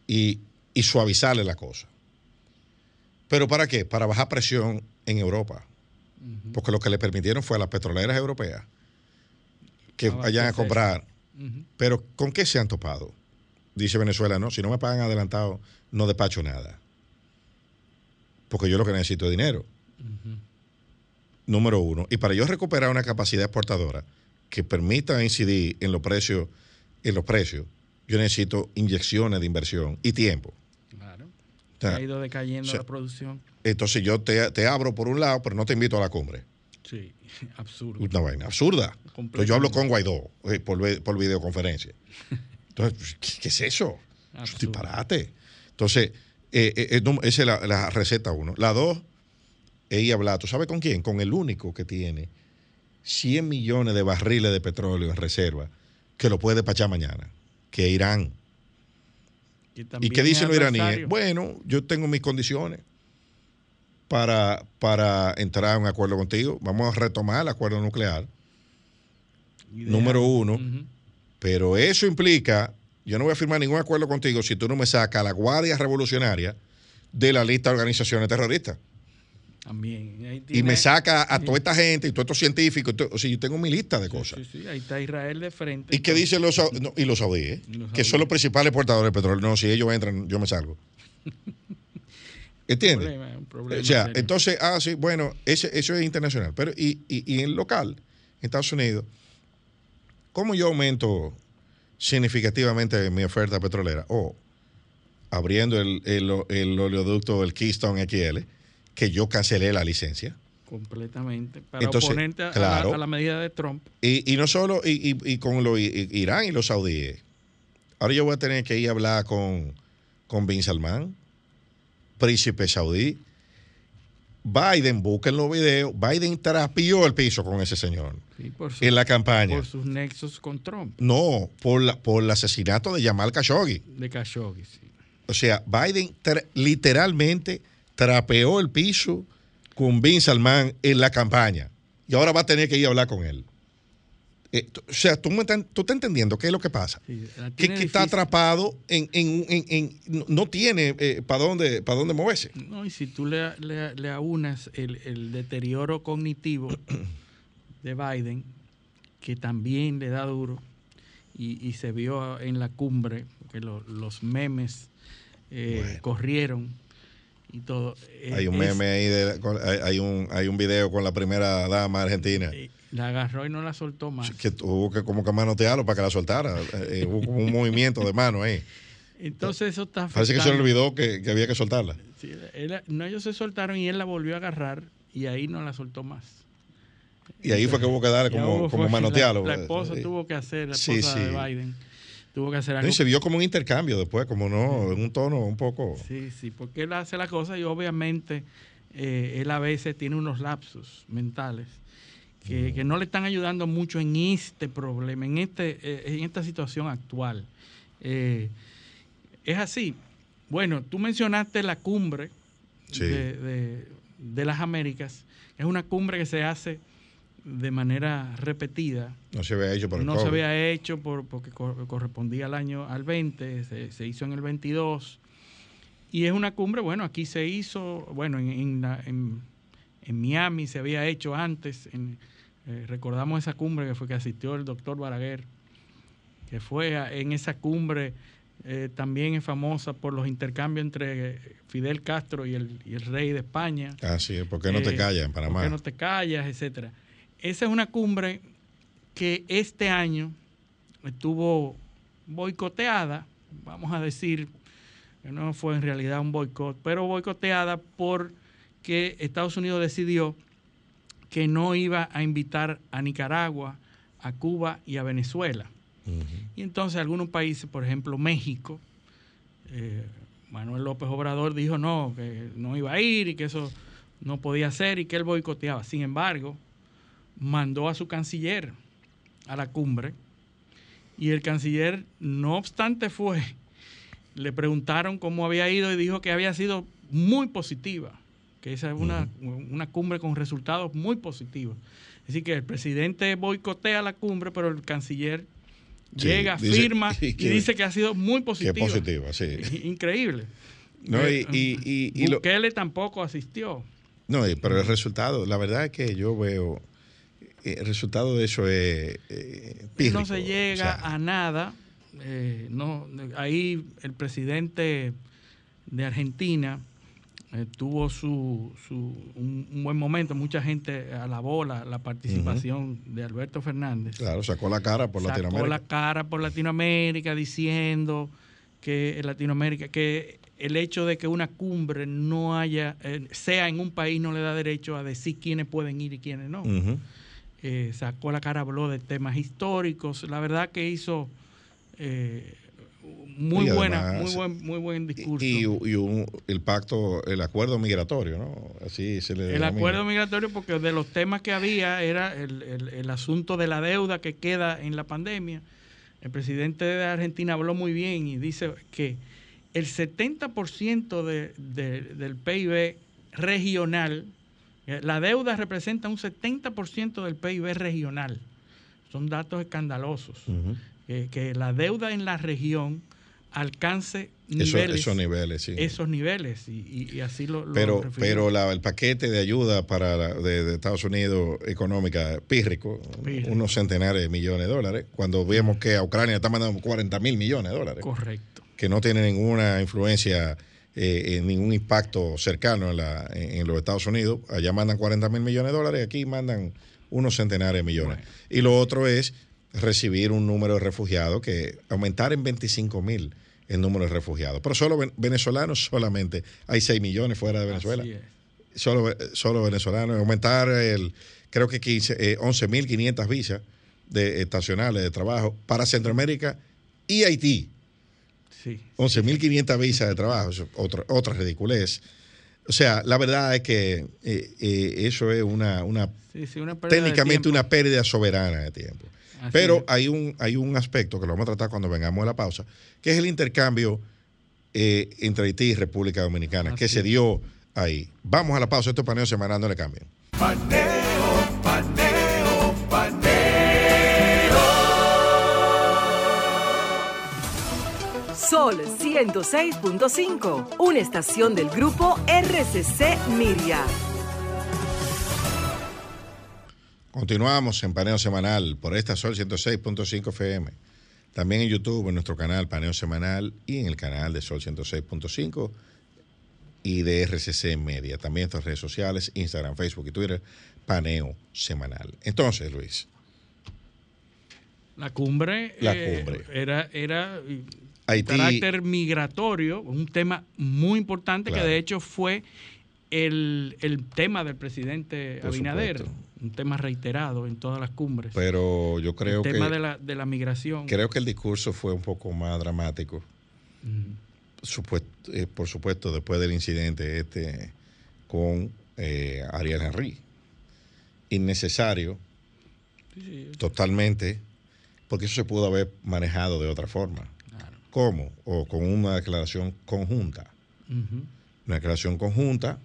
y, y suavizarle la cosa. ¿Pero para qué? Para bajar presión en Europa. Porque lo que le permitieron fue a las petroleras europeas que vayan a comprar. Pero ¿con qué se han topado? Dice Venezuela, no, si no me pagan adelantado, no despacho nada. Porque yo lo que necesito es dinero. Número uno. Y para yo recuperar una capacidad exportadora que permita incidir en los precios, en los precios, yo necesito inyecciones de inversión y tiempo. Claro. ha ido decayendo la producción. Entonces yo te, te, abro por un lado, pero no te invito a la cumbre. Sí, absurdo. Una vaina absurda. Entonces yo hablo con Guaidó eh, por, por, videoconferencia. Entonces, ¿qué, es eso? Es un disparate. Entonces, eh, eh, esa es la, receta uno. La dos, ella habla, ¿tú sabes con quién? Con el único que tiene 100 millones de barriles de petróleo en reserva que lo puede despachar mañana, que es Irán. ¿Y qué dicen los iraníes? Bueno, yo tengo mis condiciones para, para entrar a un acuerdo contigo. Vamos a retomar el acuerdo nuclear. Número uno. Pero eso implica, yo no voy a firmar ningún acuerdo contigo si tú no me sacas a la Guardia Revolucionaria de la lista de organizaciones terroristas. También. y me saca a toda esta gente y todos estos científicos. o sea, yo tengo mi lista de cosas. Sí, sí, ahí está Israel de frente. ¿Y qué dicen los, y los saudíes? que son los principales portadores de petróleo. No, si ellos entran, yo me salgo. ¿Entiendes? o sea, entonces, ah, sí, bueno, ese, eso es internacional. Pero, y, y, y en local, en Estados Unidos, ¿cómo yo aumento significativamente mi oferta petrolera? O abriendo el, el, el oleoducto, el Keystone XL que yo cancelé la licencia. Completamente. Para Entonces, oponente a, la, medida de Trump. Y, y no solo, y, y, con lo, Irán y los saudíes. Ahora yo voy a tener que ir a hablar con, con Bin Salman, príncipe saudí. Biden, busquen los videos, Biden trapió el piso con ese señor en la campaña. Por sus nexos con Trump. No, por, la, por el asesinato de Jamal Khashoggi. De Khashoggi, sí. O sea, Biden literalmente trapeó el piso con Bin Salman en la campaña y ahora va a tener que ir a hablar con él. Eh, o sea, tú, me estás, entendiendo qué es lo que pasa. que, está atrapado en, no tiene eh, para dónde, para dónde moverse. No, y si tú le, le, aunas el, deterioro cognitivo de Biden, que también le da duro, y, se vio en la cumbre, que los memes eh, corrieron y todo. Hay un meme ahí, de, hay, un, hay un video con la primera dama argentina. La agarró y no la soltó más. Que tuvo que como que manotearlo para que la soltara. Eh, hubo como un movimiento de mano ahí. Entonces eso está Parece que se le olvidó que, había que soltarla. no, ellos se soltaron y él la volvió a agarrar y ahí no la soltó más. Y ahí fue que hubo que darle como, como manotearlo. La, esposa tuvo que hacer, la esposa de Biden tuvo que hacer algo. Y se vio como un intercambio después, como no, en un tono un poco. Sí, sí, porque él hace la cosa y obviamente eh, él a veces tiene unos lapsos mentales que, no le están ayudando mucho en este problema, en, este, eh, en esta situación actual. Eh, es así. Bueno, tú mencionaste la cumbre de, de las Américas. Es una cumbre que se hace de manera repetida. No se había hecho por el No se había hecho por, porque correspondía al año al 20, se, hizo en el 22. Y es una cumbre, bueno, aquí se hizo, bueno, en, en, en, Miami se había hecho antes. Eh, recordamos esa cumbre que fue que asistió el doctor Baraguer, que fue en esa cumbre. Eh, también es famosa por los intercambios entre Fidel Castro y el, y el rey de España. Ah, sí, ¿por qué no te eh, callas en Panamá? ¿Por qué no te callas, etcétera? Esa es una cumbre que este año estuvo boicoteada, vamos a decir, que no fue en realidad un boicot, pero boicoteada porque Estados Unidos decidió que no iba a invitar a Nicaragua, a Cuba y a Venezuela. Y entonces algunos países, por ejemplo México, eh, Manuel López Obrador dijo no, que no iba a ir y que eso no podía ser y que él boicoteaba. Sin embargo, mandó a su canciller a la cumbre y el canciller, no obstante fue, le preguntaron cómo había ido y dijo que había sido muy positiva, que esa es una, cumbre con resultados muy positivos. Así que el presidente boicotea la cumbre, pero el canciller llega, firma y, dice que ha sido muy positiva. Que positiva, sí. Increíble. No, y, y, y, Bukele tampoco asistió. No, pero el resultado, la verdad es que yo veo eh, el resultado de eso es eh, No se llega a nada. Eh, no, ahí el presidente de Argentina tuvo su, un, buen momento. Mucha gente alabó la, la participación de Alberto Fernández. Claro, sacó la cara por Latinoamérica. Sacó la cara por Latinoamérica diciendo que Latinoamérica, que el hecho de que una cumbre no haya, eh, sea en un país, no le da derecho a decir quiénes pueden ir y quiénes no. Eh, sacó la cara, habló de temas históricos. La verdad que hizo eh, muy buena, además, muy buen, muy buen discurso. Y, y un- el pacto, el acuerdo migratorio, ¿no? Así se le el acuerdo migratorio, porque de los temas que había era el, el- el asunto de la deuda que queda en la pandemia. El presidente de Argentina habló muy bien y dice que el 70% de- de- del PIB regional, la deuda representa un 70% del PIB regional. Son datos escandalosos. Ujú. Que, que la deuda en la región alcance Eso- niveles, esos niveles, sí. esos niveles y, y- así lo, lo pero pero la- el paquete de ayuda para la- de, de Estados Unidos económica pírrico, Pírrico. unos centenares de millones de dólares, cuando vemos que a Ucrania está mandando 40 mil millones de dólares, Correcto. que no tiene ninguna influencia, eh, ningún impacto cercano en, la, en, en los Estados Unidos. Allá mandan 40 mil millones de dólares, aquí mandan unos centenares de millones. Y lo otro es recibir un número de refugiados, que aumentar en 25 mil el número de refugiados. Pero solo ven- venezolanos solamente, hay 6 millones fuera de Venezuela solo, solo venezolanos, aumentar el, creo que 15, eh, 11.500 visas de, estacionales de trabajo para Centroamérica y Haití. Sí. 11.500 visas de trabajo, eso es otra, otra ridiculez. O sea, la verdad es que eh, eh, eso es una, una Sí, sí, una pérdida de técnicamente una pérdida soberana de tiempo. Así Pero es. hay un, hay un aspecto que lo vamos a tratar cuando vengamos a la pausa, que es el intercambio eh, entre Haití y República Dominicana, que se dio ahí. Vamos a la pausa, estos paneos semanales no le cambien. Paneo, paneo, Sol 106.5, una estación del grupo RCC Miria. Continuamos en Paneo Semanal por esta Sol 106.5 FM. También en YouTube, en nuestro canal Paneo Semanal y en el canal de Sol 106.5 y de RCC Media. También en nuestras redes sociales, Instagram, Facebook y Twitter, Paneo Semanal. Entonces, Luis, La cumbre, La eh, cumbre. era, era Haití- carácter migratorio, un tema muy importante Claro. que de hecho fue el, el tema del presidente Por Abinader, supuesto. un tema reiterado en todas las cumbres. pero yo creo el que, tema de, la, de la migración. creo que el discurso fue un poco más dramático. Supuesto- eh, por supuesto, después del incidente este con eh, Ariel Henry. Innecesario, Sí, sí, totalmente, porque eso se pudo haber manejado de otra forma. ¿Cómo? O con una declaración conjunta. Una declaración conjunta,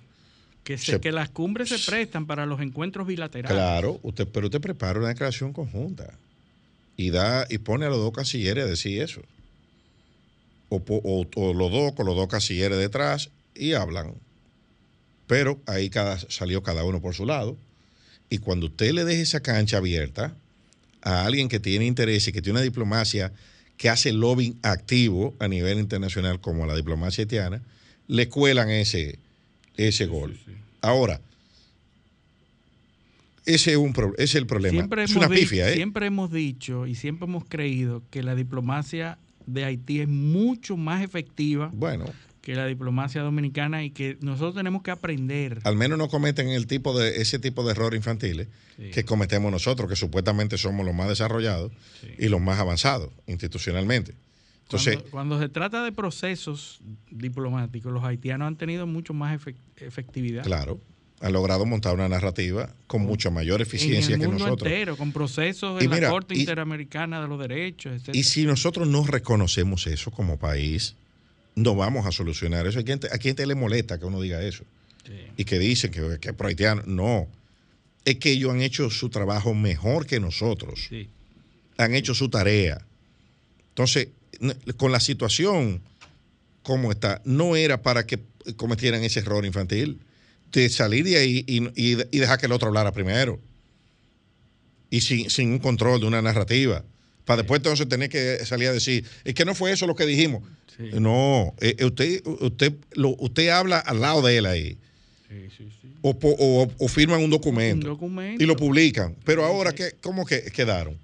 que, se- Se- que las cumbres se prestan para los encuentros bilaterales. claro, usted, pero usted prepara una declaración conjunta y da y pone a los dos cancilleres a decir eso. O, o- o los dos con los dos cancilleres detrás y hablan. Pero ahí cada, salió cada uno por su lado. Y cuando usted le deje esa cancha abierta a alguien que tiene interés y que tiene una diplomacia que hace lobbying activo a nivel internacional como la diplomacia haitiana, le cuelan ese, ese gol. Ahora, ese es, un pro- ese es el problema. Siempre es una pifia, ¿eh? siempre hemos dicho y siempre hemos creído que la diplomacia de Haití es mucho más efectiva Bueno, que la diplomacia dominicana y que nosotros tenemos que aprender. al menos no cometen el tipo de, ese tipo de errores infantiles Sí. que cometemos nosotros, que supuestamente somos los más desarrollados Sí. y los más avanzados institucionalmente. Entonces, cuando, cuando se trata de procesos diplomáticos, los haitianos han tenido mucho más efec- efectividad. claro, han logrado montar una narrativa con mucha mayor eficiencia en que el mundo nosotros. entero, con procesos Y en mira, la Corte y- Interamericana de los Derechos, etc. Y si nosotros no reconocemos eso como país, no vamos a solucionar eso. ¿A quién, te, a quién te le molesta que uno diga eso? Y que dicen que, que es pro haitiano. No. Es que ellos han hecho su trabajo mejor que nosotros. Sí. Han hecho su tarea. Entonces, con la situación como está, no era para que cometieran ese error infantil de salir de ahí y, y- y dejar que el otro hablara primero. Y sin, sin un control de una narrativa. Para después entonces tener que salir a decir, es que no fue eso lo que dijimos. Sí. No, eh, eh, usted, usted, lo- usted habla al lado de él ahí. Sí, sí, sí. O, o- o firman un documento, Un documento. y lo publican. Pero ahora, ¿qué, ¿cómo que quedaron?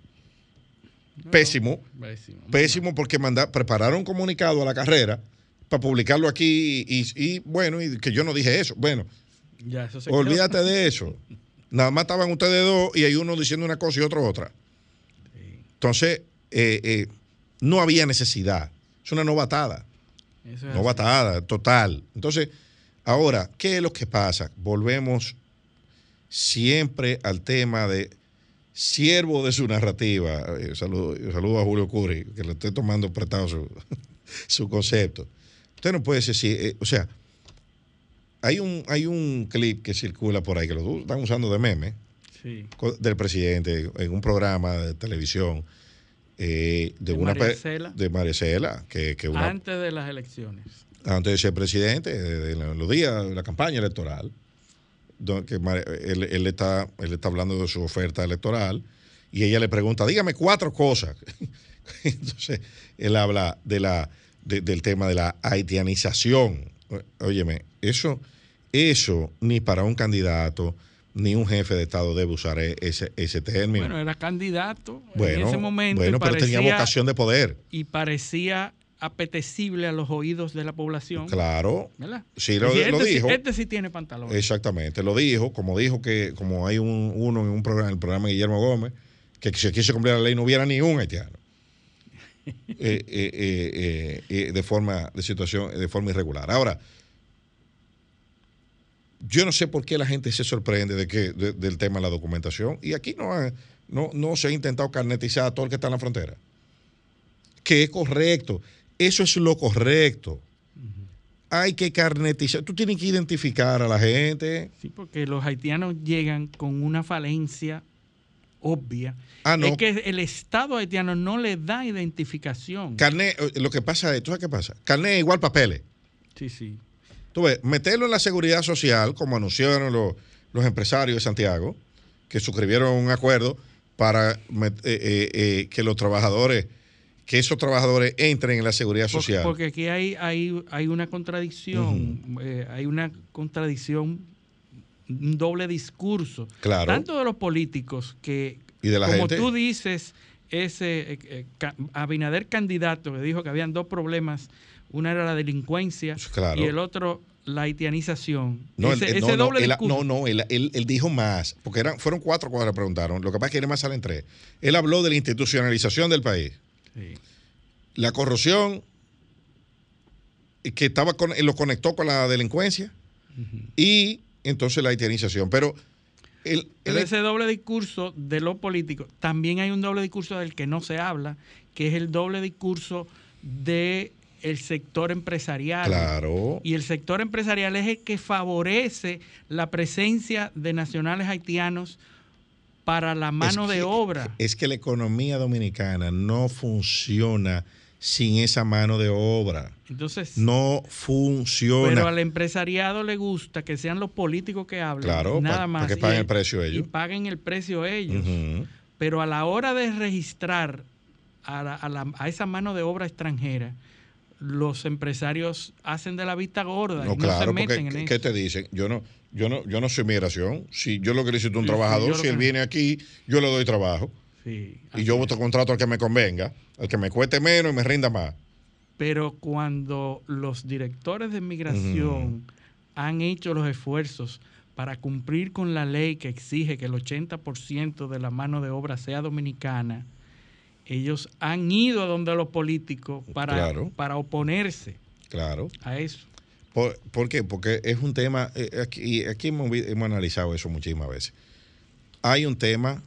Pésimo. Pésimo. Pésimo porque manda, prepararon un comunicado a la carrera, para publicarlo aquí y, y, bueno, y que yo no dije eso. Bueno, ya, eso se olvídate de eso. Nada más estaban ustedes dos y hay uno diciendo una cosa y otro otra. Entonces, eh, eh, no había necesidad. Es una novatada. novatada, total. Entonces, ahora, ¿qué es lo que pasa? Volvemos siempre al tema de siervo de su narrativa. Eh, saludo, saludo, a Julio Curi, que le estoy tomando prestado su, su concepto. Usted no puede decir, eh, o sea, hay un, hay un clip que circula por ahí, que lo están usando de meme, del presidente en un programa de televisión eh, de, una de Maricela, que, que antes de las elecciones. Antes de ser presidente, de, los días de la campaña electoral, que él, él, está, él está hablando de su oferta electoral y ella le pregunta, dígame cuatro cosas. Entonces, él habla de la, del tema de la haitianización. Óyeme, eso, eso ni para un candidato ni un jefe de Estado debe usar e-, ese, ese término. Bueno, era candidato en ese momento. Bueno, pero tenía vocación de poder. Y parecía apetecible a los oídos de la población. Claro. ¿verdad? Sí, lo, este dijo. este sí tiene pantalones. Exactamente, lo dijo, como dijo que, como hay un, uno en un programa, el programa de Guillermo Gómez, que si quiso cumplir la ley no hubiera ni un haitiano. Eh, eh, eh, de forma, de situación, de forma irregular. Ahora, yo no sé por qué la gente se sorprende de que, del tema de la documentación. Y aquí no, no, no se ha intentado carnetizar a todo el que está en la frontera. Que es correcto. Eso es lo correcto. Hay que carnetizar. Tú tienes que identificar a la gente. Sí, porque los haitianos llegan con una falencia obvia. Ah, no. Es que el Estado haitiano no le da identificación. Carnet, eh, lo que pasa es, ¿tú sabes qué pasa? Carnet igual papeles. Sí, sí. Tú ves, meterlo en la seguridad social, como anunciaron los, empresarios de Santiago, que suscribieron un acuerdo para eh, eh, que los trabajadores, que esos trabajadores entren en la seguridad social. Porque, aquí hay, hay, hay una contradicción, hay una contradicción, un doble discurso. Claro. Tanto de los políticos que, ¿Y de la como tú dices, ese Abinader candidato que dijo que habían dos problemas una era la delincuencia y el otro la haitianización. No, ese, no, doble no, no, él, él, dijo más, porque eran, fueron cuatro cuando le preguntaron. Lo que pasa es que más salen tres. Él habló de la institucionalización del país. La corrupción, que estaba con, lo conectó con la delincuencia y entonces la haitianización. Pero el, ese doble discurso de los políticos, también hay un doble discurso del que no se habla, que es el doble discurso de el sector empresarial. Claro. Y el sector empresarial es el que favorece la presencia de nacionales haitianos para la mano de obra. Es que la economía dominicana no funciona sin esa mano de obra. Entonces, no funciona. Pero al empresariado le gusta que sean los políticos que hablen. Claro, nada más. Para que paguen el precio ellos. Y paguen el precio ellos. Pero a la hora de registrar a esa mano de obra extranjera, los empresarios hacen de la vista gorda no, y no se meten en ¿qué, te dicen? Yo no, yo no, yo no soy migración. Si yo lo que necesito un trabajador, si él viene aquí, yo le doy trabajo. y yo voto contrato al que me convenga, al que me cueste menos y me rinda más. Pero cuando los directores de migración han hecho los esfuerzos para cumplir con la ley que exige que el 80% de la mano de obra sea dominicana, ellos han ido a donde los políticos para, para oponerse claro. a eso. ¿Por, qué? Porque es un tema, eh, aquí, aquí hemos, analizado eso muchísimas veces. Hay un tema,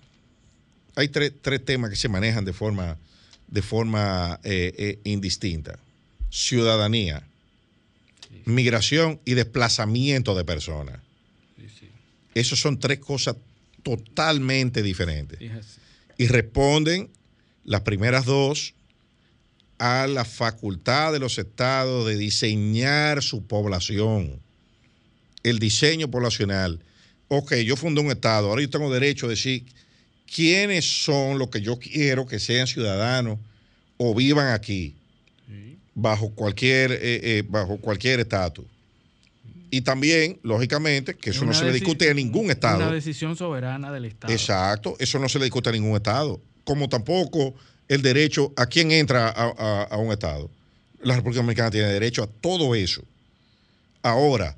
hay tres, temas que se manejan de forma, de forma eh, eh, indistinta. Ciudadanía, migración y desplazamiento de personas. Sí, Esos son tres cosas totalmente diferentes. Y responden las primeras dos a la facultad de los estados de diseñar su población. El diseño poblacional. Ok, yo fundé un estado, ahora yo tengo derecho a decir quiénes son los que yo quiero que sean ciudadanos o vivan aquí, bajo cualquier, eh, eh, bajo cualquier estatus. Y también, lógicamente, que eso no se le discute a ningún Estado. Una decisión soberana del Estado. Exacto, eso no se le discute a ningún Estado como tampoco el derecho a quien entra a, un Estado. La República Dominicana tiene derecho a todo eso. Ahora,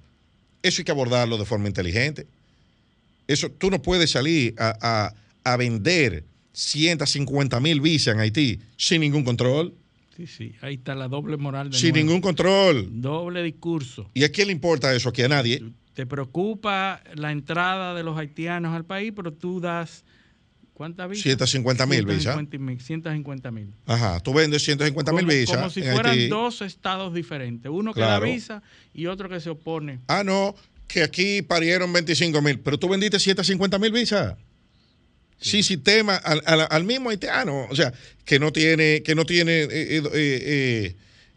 eso hay que abordarlo de forma inteligente. Eso, tú no puedes salir a, a, a vender 150 mil visas en Haití sin ningún control. Sí, sí, ahí está la doble moral. De sin nuevo. ningún control. Doble discurso. ¿Y a quién le importa eso? Aquí a nadie. Te preocupa la entrada de los haitianos al país, pero tú das. ¿Cuántas visas? 150 mil visas. 150 mil. Ajá, tú vendes 150 mil visas. Como si en fueran Haití. dos estados diferentes. Uno que Claro. da visa y otro que se opone. Ah, no, que aquí parieron 25 mil, pero tú vendiste 150 mil visas. Sin sistema, al, al- al mismo haitiano, o sea, que no tiene, que no tiene eh, eh,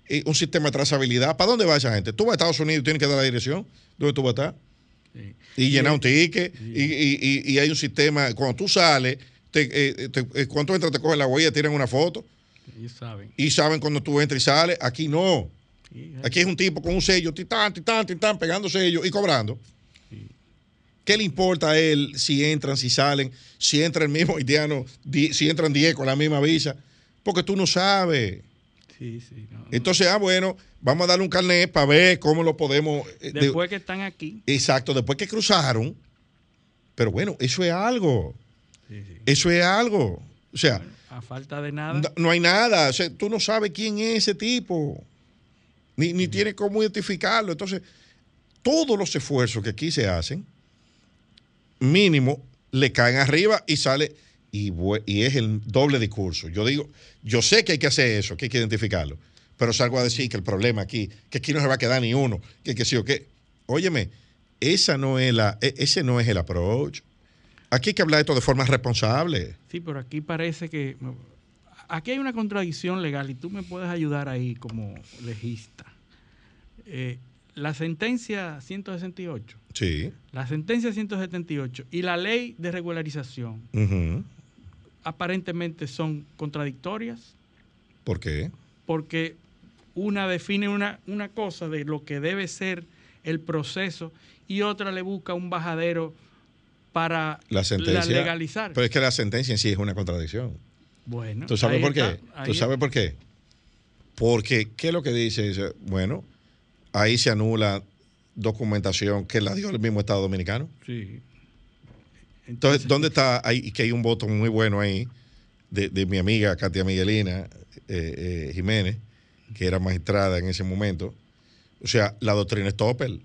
eh, un sistema de trazabilidad. ¿Para dónde va esa gente? Tú vas a Estados Unidos y tienes que dar la dirección donde tú vas a estar Sí. y llenar un ticket y, y- y- y hay un sistema, cuando tú sales, te, eh, te- eh, cuando tú entras te cogen la huella, tiran una foto Ellos saben. y saben cuando tú entras y sales. Aquí no. Aquí es un tipo con un sello, titán, titán, titán, pegando sello y cobrando. ¿Qué le importa a él si entran, si salen, si entra el mismo haitiano, si entran 10 con la misma visa? Porque tú no sabes. sí, sí, no. Entonces, ah, bueno, vamos a darle un carnet para ver cómo lo podemos. eh, de- Después que están aquí. exacto, después que cruzaron. Pero bueno, eso es algo. Sí, sí. Eso es algo. O sea, A falta de nada. no, no hay nada. O sea, tú no sabes quién es ese tipo. Ni, ni tienes cómo identificarlo. Entonces, todos los esfuerzos que aquí se hacen, mínimo, le caen arriba y sale. Y, es el doble discurso. Yo digo, yo sé que hay que hacer eso, que hay que identificarlo. Pero salgo a decir que el problema aquí, que aquí no se va a quedar ni uno, que que sí o qué. Óyeme, esa no es la, e- ese no es el approach. Aquí hay que hablar de esto de forma responsable. Sí, pero aquí parece que. Aquí hay una contradicción legal y tú me puedes ayudar ahí como legista. Eh, la sentencia 168, Sí. la sentencia 178 y la ley de regularización aparentemente son contradictorias ¿Por qué? porque una define una, una cosa de lo que debe ser el proceso y otra le busca un bajadero para La sentencia. legalizar. Pero es que la sentencia en sí es una contradicción. bueno, ¿Tú sabes por qué? está, ¿Tú sabes por qué? Porque, ¿qué es lo que dice? Bueno, ahí se anula documentación que la dio el mismo Estado Dominicano. Sí. Entonces, ¿dónde está ahí? Y que hay un voto muy bueno ahí de, de mi amiga Katia Miguelina eh, eh, Jiménez, que era magistrada en ese momento. O sea, la doctrina Stoppel.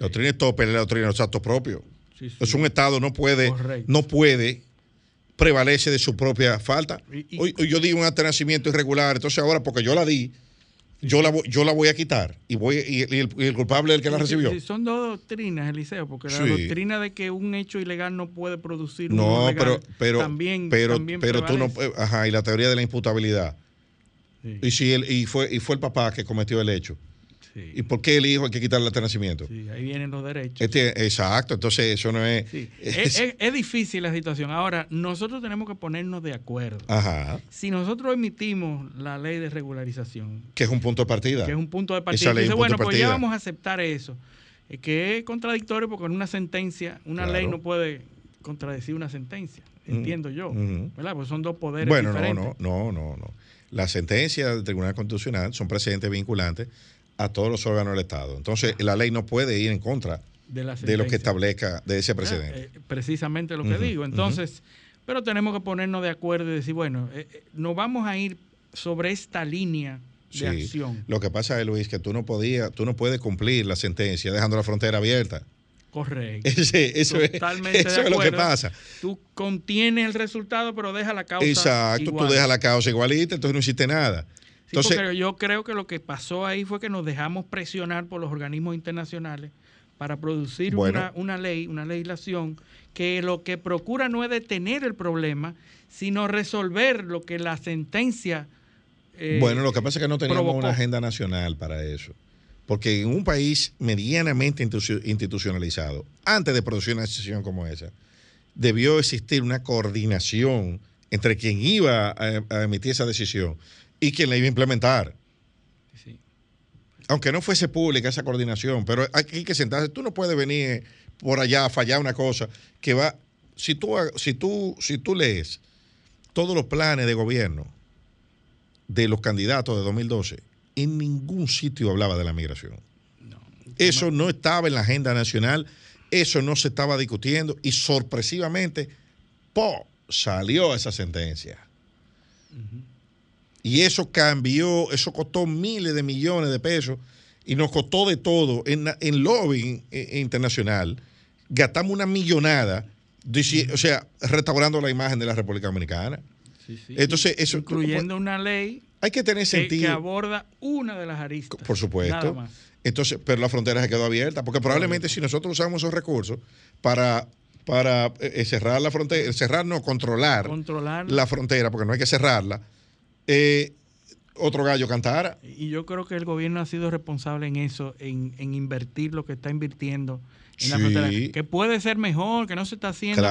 La doctrina Stoppel es la doctrina de los actos propios. Sí, sí. Es un Estado no puede, Correcto. no puede prevalece de su propia falta. Y- y- Hoy, hoy yo di un acta de nacimiento irregular, entonces ahora porque yo la di, yo la, voy- yo la voy a quitar y voy y, y el, y el culpable es el que la recibió. sí, son dos doctrinas, Eliseo, porque la Sí. doctrina de que un hecho ilegal no puede producir un No, legal pero pero también, pero, también pero tú no ajá, y la teoría de la imputabilidad. Sí, Y si él, y fue y fue el papá que cometió el hecho. Sí, ¿Y por qué el hijo hay que quitarle el de nacimiento? sí, ahí vienen los derechos. Este, exacto, entonces eso no es, Sí. es- Es, es- es difícil la situación. Ahora, nosotros tenemos que ponernos de acuerdo. ajá, Si nosotros emitimos la ley de regularización, que es un punto de partida. que es un punto de Esa partida, ley es dice, bueno, pues ya vamos a aceptar eso. Es que es contradictorio porque en una sentencia, una Claro. ley no puede contradecir una sentencia, entiendo yo. ujú. ¿Verdad? Pues son dos poderes Bueno, no, diferentes. no, no, no, no. Las sentencias del Tribunal Constitucional son precedentes vinculantes a todos los órganos del Estado. Entonces, la ley no puede ir en contra de, de lo que establezca de ese Ah, precedente. eh, precisamente lo que digo. Entonces, pero tenemos que ponernos de acuerdo y decir, bueno, eh, eh, nos vamos a ir sobre esta línea de Sí. acción. Lo que pasa es, Luis, que tú no podías, tú no puedes cumplir la sentencia dejando la frontera abierta. Correcto. Ese- eso es, Totalmente eso de es lo que pasa. Tú contienes el resultado, pero deja la causa. Exacto, igual. tú dejas la causa igualita, entonces no hiciste nada. Sí, Entonces, porque yo creo que lo que pasó ahí fue que nos dejamos presionar por los organismos internacionales para producir Bueno. una, una ley, una legislación que lo que procura no es detener el problema, sino resolver lo que la sentencia. eh, bueno, lo que pasa es que no teníamos provocó. una agenda nacional para eso. Porque en un país medianamente institu- institucionalizado, antes de producir una decisión como esa, debió existir una coordinación entre quien iba a, a emitir esa decisión y quien la iba a implementar. sí. Aunque no fuese pública esa coordinación, pero aquí hay que sentarse. Tú no puedes venir por allá a fallar una cosa que va. Si tú, si tú, si tú lees todos los planes de gobierno de los candidatos de 2012, en ningún sitio hablaba de la migración. Eso no estaba en la agenda nacional, eso no se estaba discutiendo y sorpresivamente, ¡po! salió esa sentencia. Y eso cambió, eso costó miles de millones de pesos y nos costó de todo en, en lobbying eh, internacional. Gastamos una millonada, o sea, restaurando la imagen de la República Dominicana. Entonces, eso, incluyendo una ley hay que tener sentido. Que, aborda una de las aristas. Por supuesto. Entonces, pero la frontera se quedó abierta, porque probablemente si nosotros usamos esos recursos para para eh, eh, cerrar la frontera, cerrar no, controlar, controlar la frontera, porque no hay que cerrarla, eh, otro gallo cantara. Y yo creo que el gobierno ha sido responsable en eso, en, invertir lo que está invirtiendo en la frontera. Que puede ser mejor, que no se está haciendo,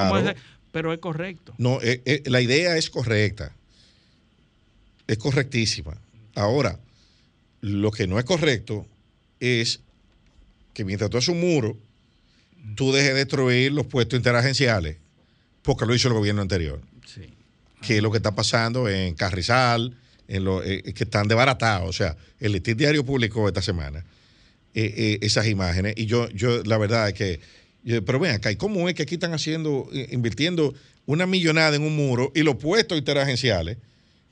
pero es correcto. No, la idea es correcta. Es correctísima. Ahora, lo que no es correcto es que mientras tú haces un muro, tú dejes de destruir los puestos interagenciales, porque lo hizo el gobierno anterior. Sí. Que es lo que está pasando en Carrizal, en lo, eh, que están desbaratados. O sea, el Listín Diario publicó esta semana eh, eh, esas imágenes. Y yo, yo, la verdad es que, pero ven acá, ¿y cómo es que aquí están haciendo, invirtiendo una millonada en un muro y los puestos interagenciales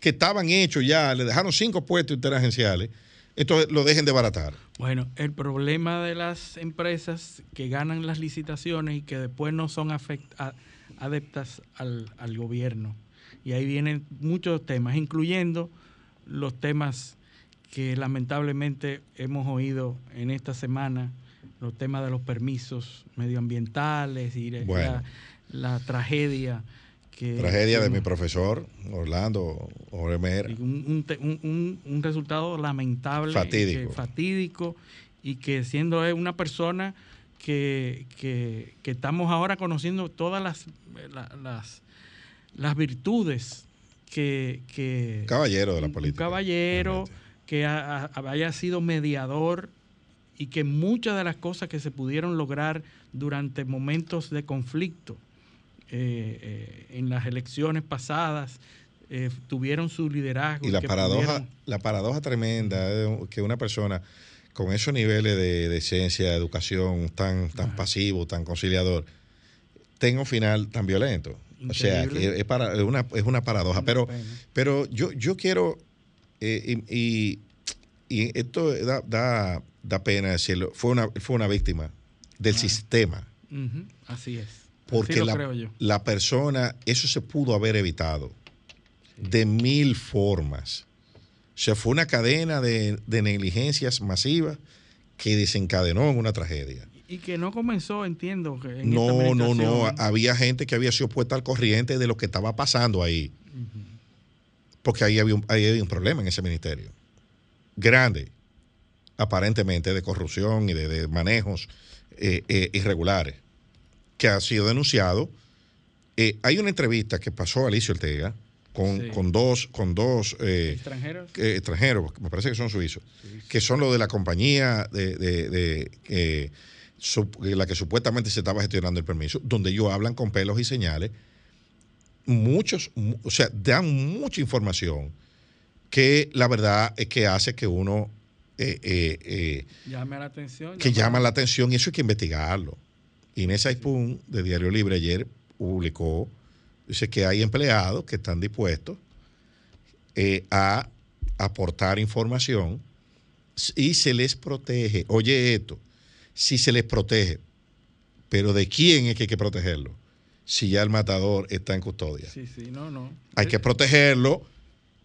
que estaban hechos ya, le dejaron cinco puestos interagenciales? entonces lo dejen de baratar. Bueno, el problema de las empresas que ganan las licitaciones y que después no son adeptas al, gobierno. Y ahí vienen muchos temas, incluyendo los temas que lamentablemente hemos oído en esta semana, los temas de los permisos medioambientales y la tragedia Tragedia de mi profesor, Orlando Oremer. Un, un, resultado lamentable. Fatídico. fatídico y que siendo una persona que, estamos ahora conociendo todas las, las, las virtudes que, Caballero de la política. Un caballero que haya sido mediador y que muchas de las cosas que se pudieron lograr durante momentos de conflicto eh, eh, en las elecciones pasadas eh, tuvieron su liderazgo. Y la paradoja, la paradoja tremenda de que una persona con esos niveles de, de ciencia, de educación tan, tan pasivo, tan conciliador, tenga un final tan violento. O sea, que es, para, es, una, es una paradoja. Pero, pero yo, yo quiero, y, y, esto da, da, da, pena decirlo, fue una, fue una víctima del sistema. Así es porque la, persona, eso se pudo haber evitado de mil formas. O sea, fue una cadena de, negligencias masivas que desencadenó en una tragedia. Y que no comenzó, entiendo. En no, no, no. Había gente que había sido puesta al corriente de lo que estaba pasando ahí. Porque ahí había, un, había, un, problema en ese ministerio. Grande, aparentemente, de corrupción y de, manejos eh, eh, irregulares que ha sido denunciado. Eh, hay una entrevista que pasó Alicia Ortega con, con dos, con dos extranjeros, extranjeros, me parece que son suizos, que son los de la compañía de, de, la que supuestamente se estaba gestionando el permiso, donde ellos hablan con pelos y señales. Muchos, o sea, dan mucha información que la verdad es que hace que uno llame la atención. Que llama la atención y eso hay que investigarlo. Inés Aipun, de Diario Libre, ayer publicó, dice que hay empleados que están dispuestos eh, a aportar información y se les protege. Oye esto, si se les protege, pero ¿de quién es que hay que protegerlo? Si ya el matador está en custodia. Sí, sí, no, no. Hay que protegerlo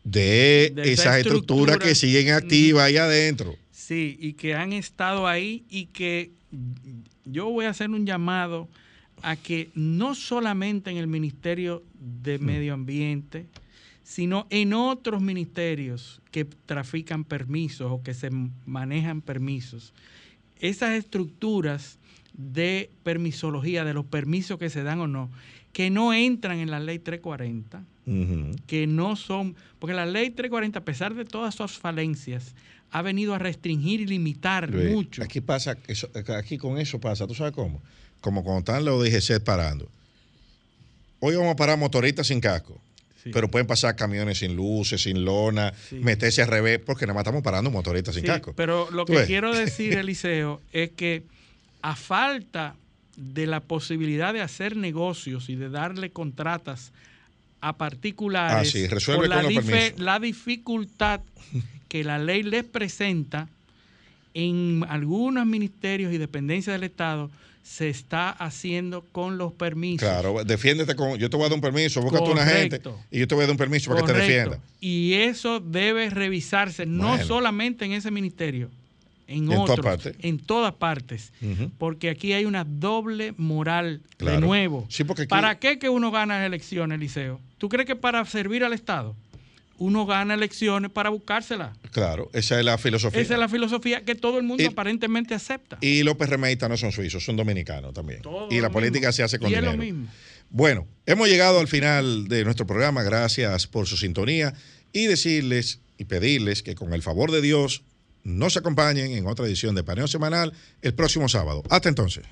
de, esas estructuras que siguen activas ahí adentro. Sí, y que han estado ahí y que yo voy a hacer un llamado a que no solamente en el Ministerio de hmm. Medio Ambiente, sino en otros ministerios que trafican permisos o que se manejan permisos, esas estructuras de permisología, de los permisos que se dan o no, que no entran en la ley 340, que no son, porque la ley 340, a pesar de todas sus falencias, ha venido a restringir y limitar mucho. Aquí pasa, eso, aquí con eso pasa, ¿tú sabes cómo? Como cuando están los DGC parando. Hoy vamos a parar motoristas sin casco. Pero pueden pasar camiones sin luces, sin lona, meterse al revés, porque nada más estamos parando motoristas sin casco. Pero lo que quiero decir, Eliseo, es que a falta de la posibilidad de hacer negocios y de darle contratas a particulares ah, por la, la dificultad que la ley les presenta en algunos ministerios y dependencias del Estado se está haciendo con los permisos. Claro, defiéndete con. Yo te voy a dar un permiso, búscate una gente y yo te voy a dar un permiso para que te defienda. Y eso debe revisarse no solamente en ese ministerio, en, otros, en todas partes, porque aquí hay una doble moral de nuevo. ¿Para qué que uno gana elecciones, Eliseo? ¿Tú crees que para servir al Estado? Uno gana elecciones para buscárselas. Claro, esa es la filosofía. Esa es la filosofía que todo el mundo aparentemente acepta. Y los PRMistas no son suizos, son dominicanos también. y la política se hace con y Es lo mismo. Bueno, hemos llegado al final de nuestro programa. Gracias por su sintonía y decirles y pedirles que con el favor de Dios nos acompañen en otra edición de Paneo Semanal el próximo sábado. Hasta entonces.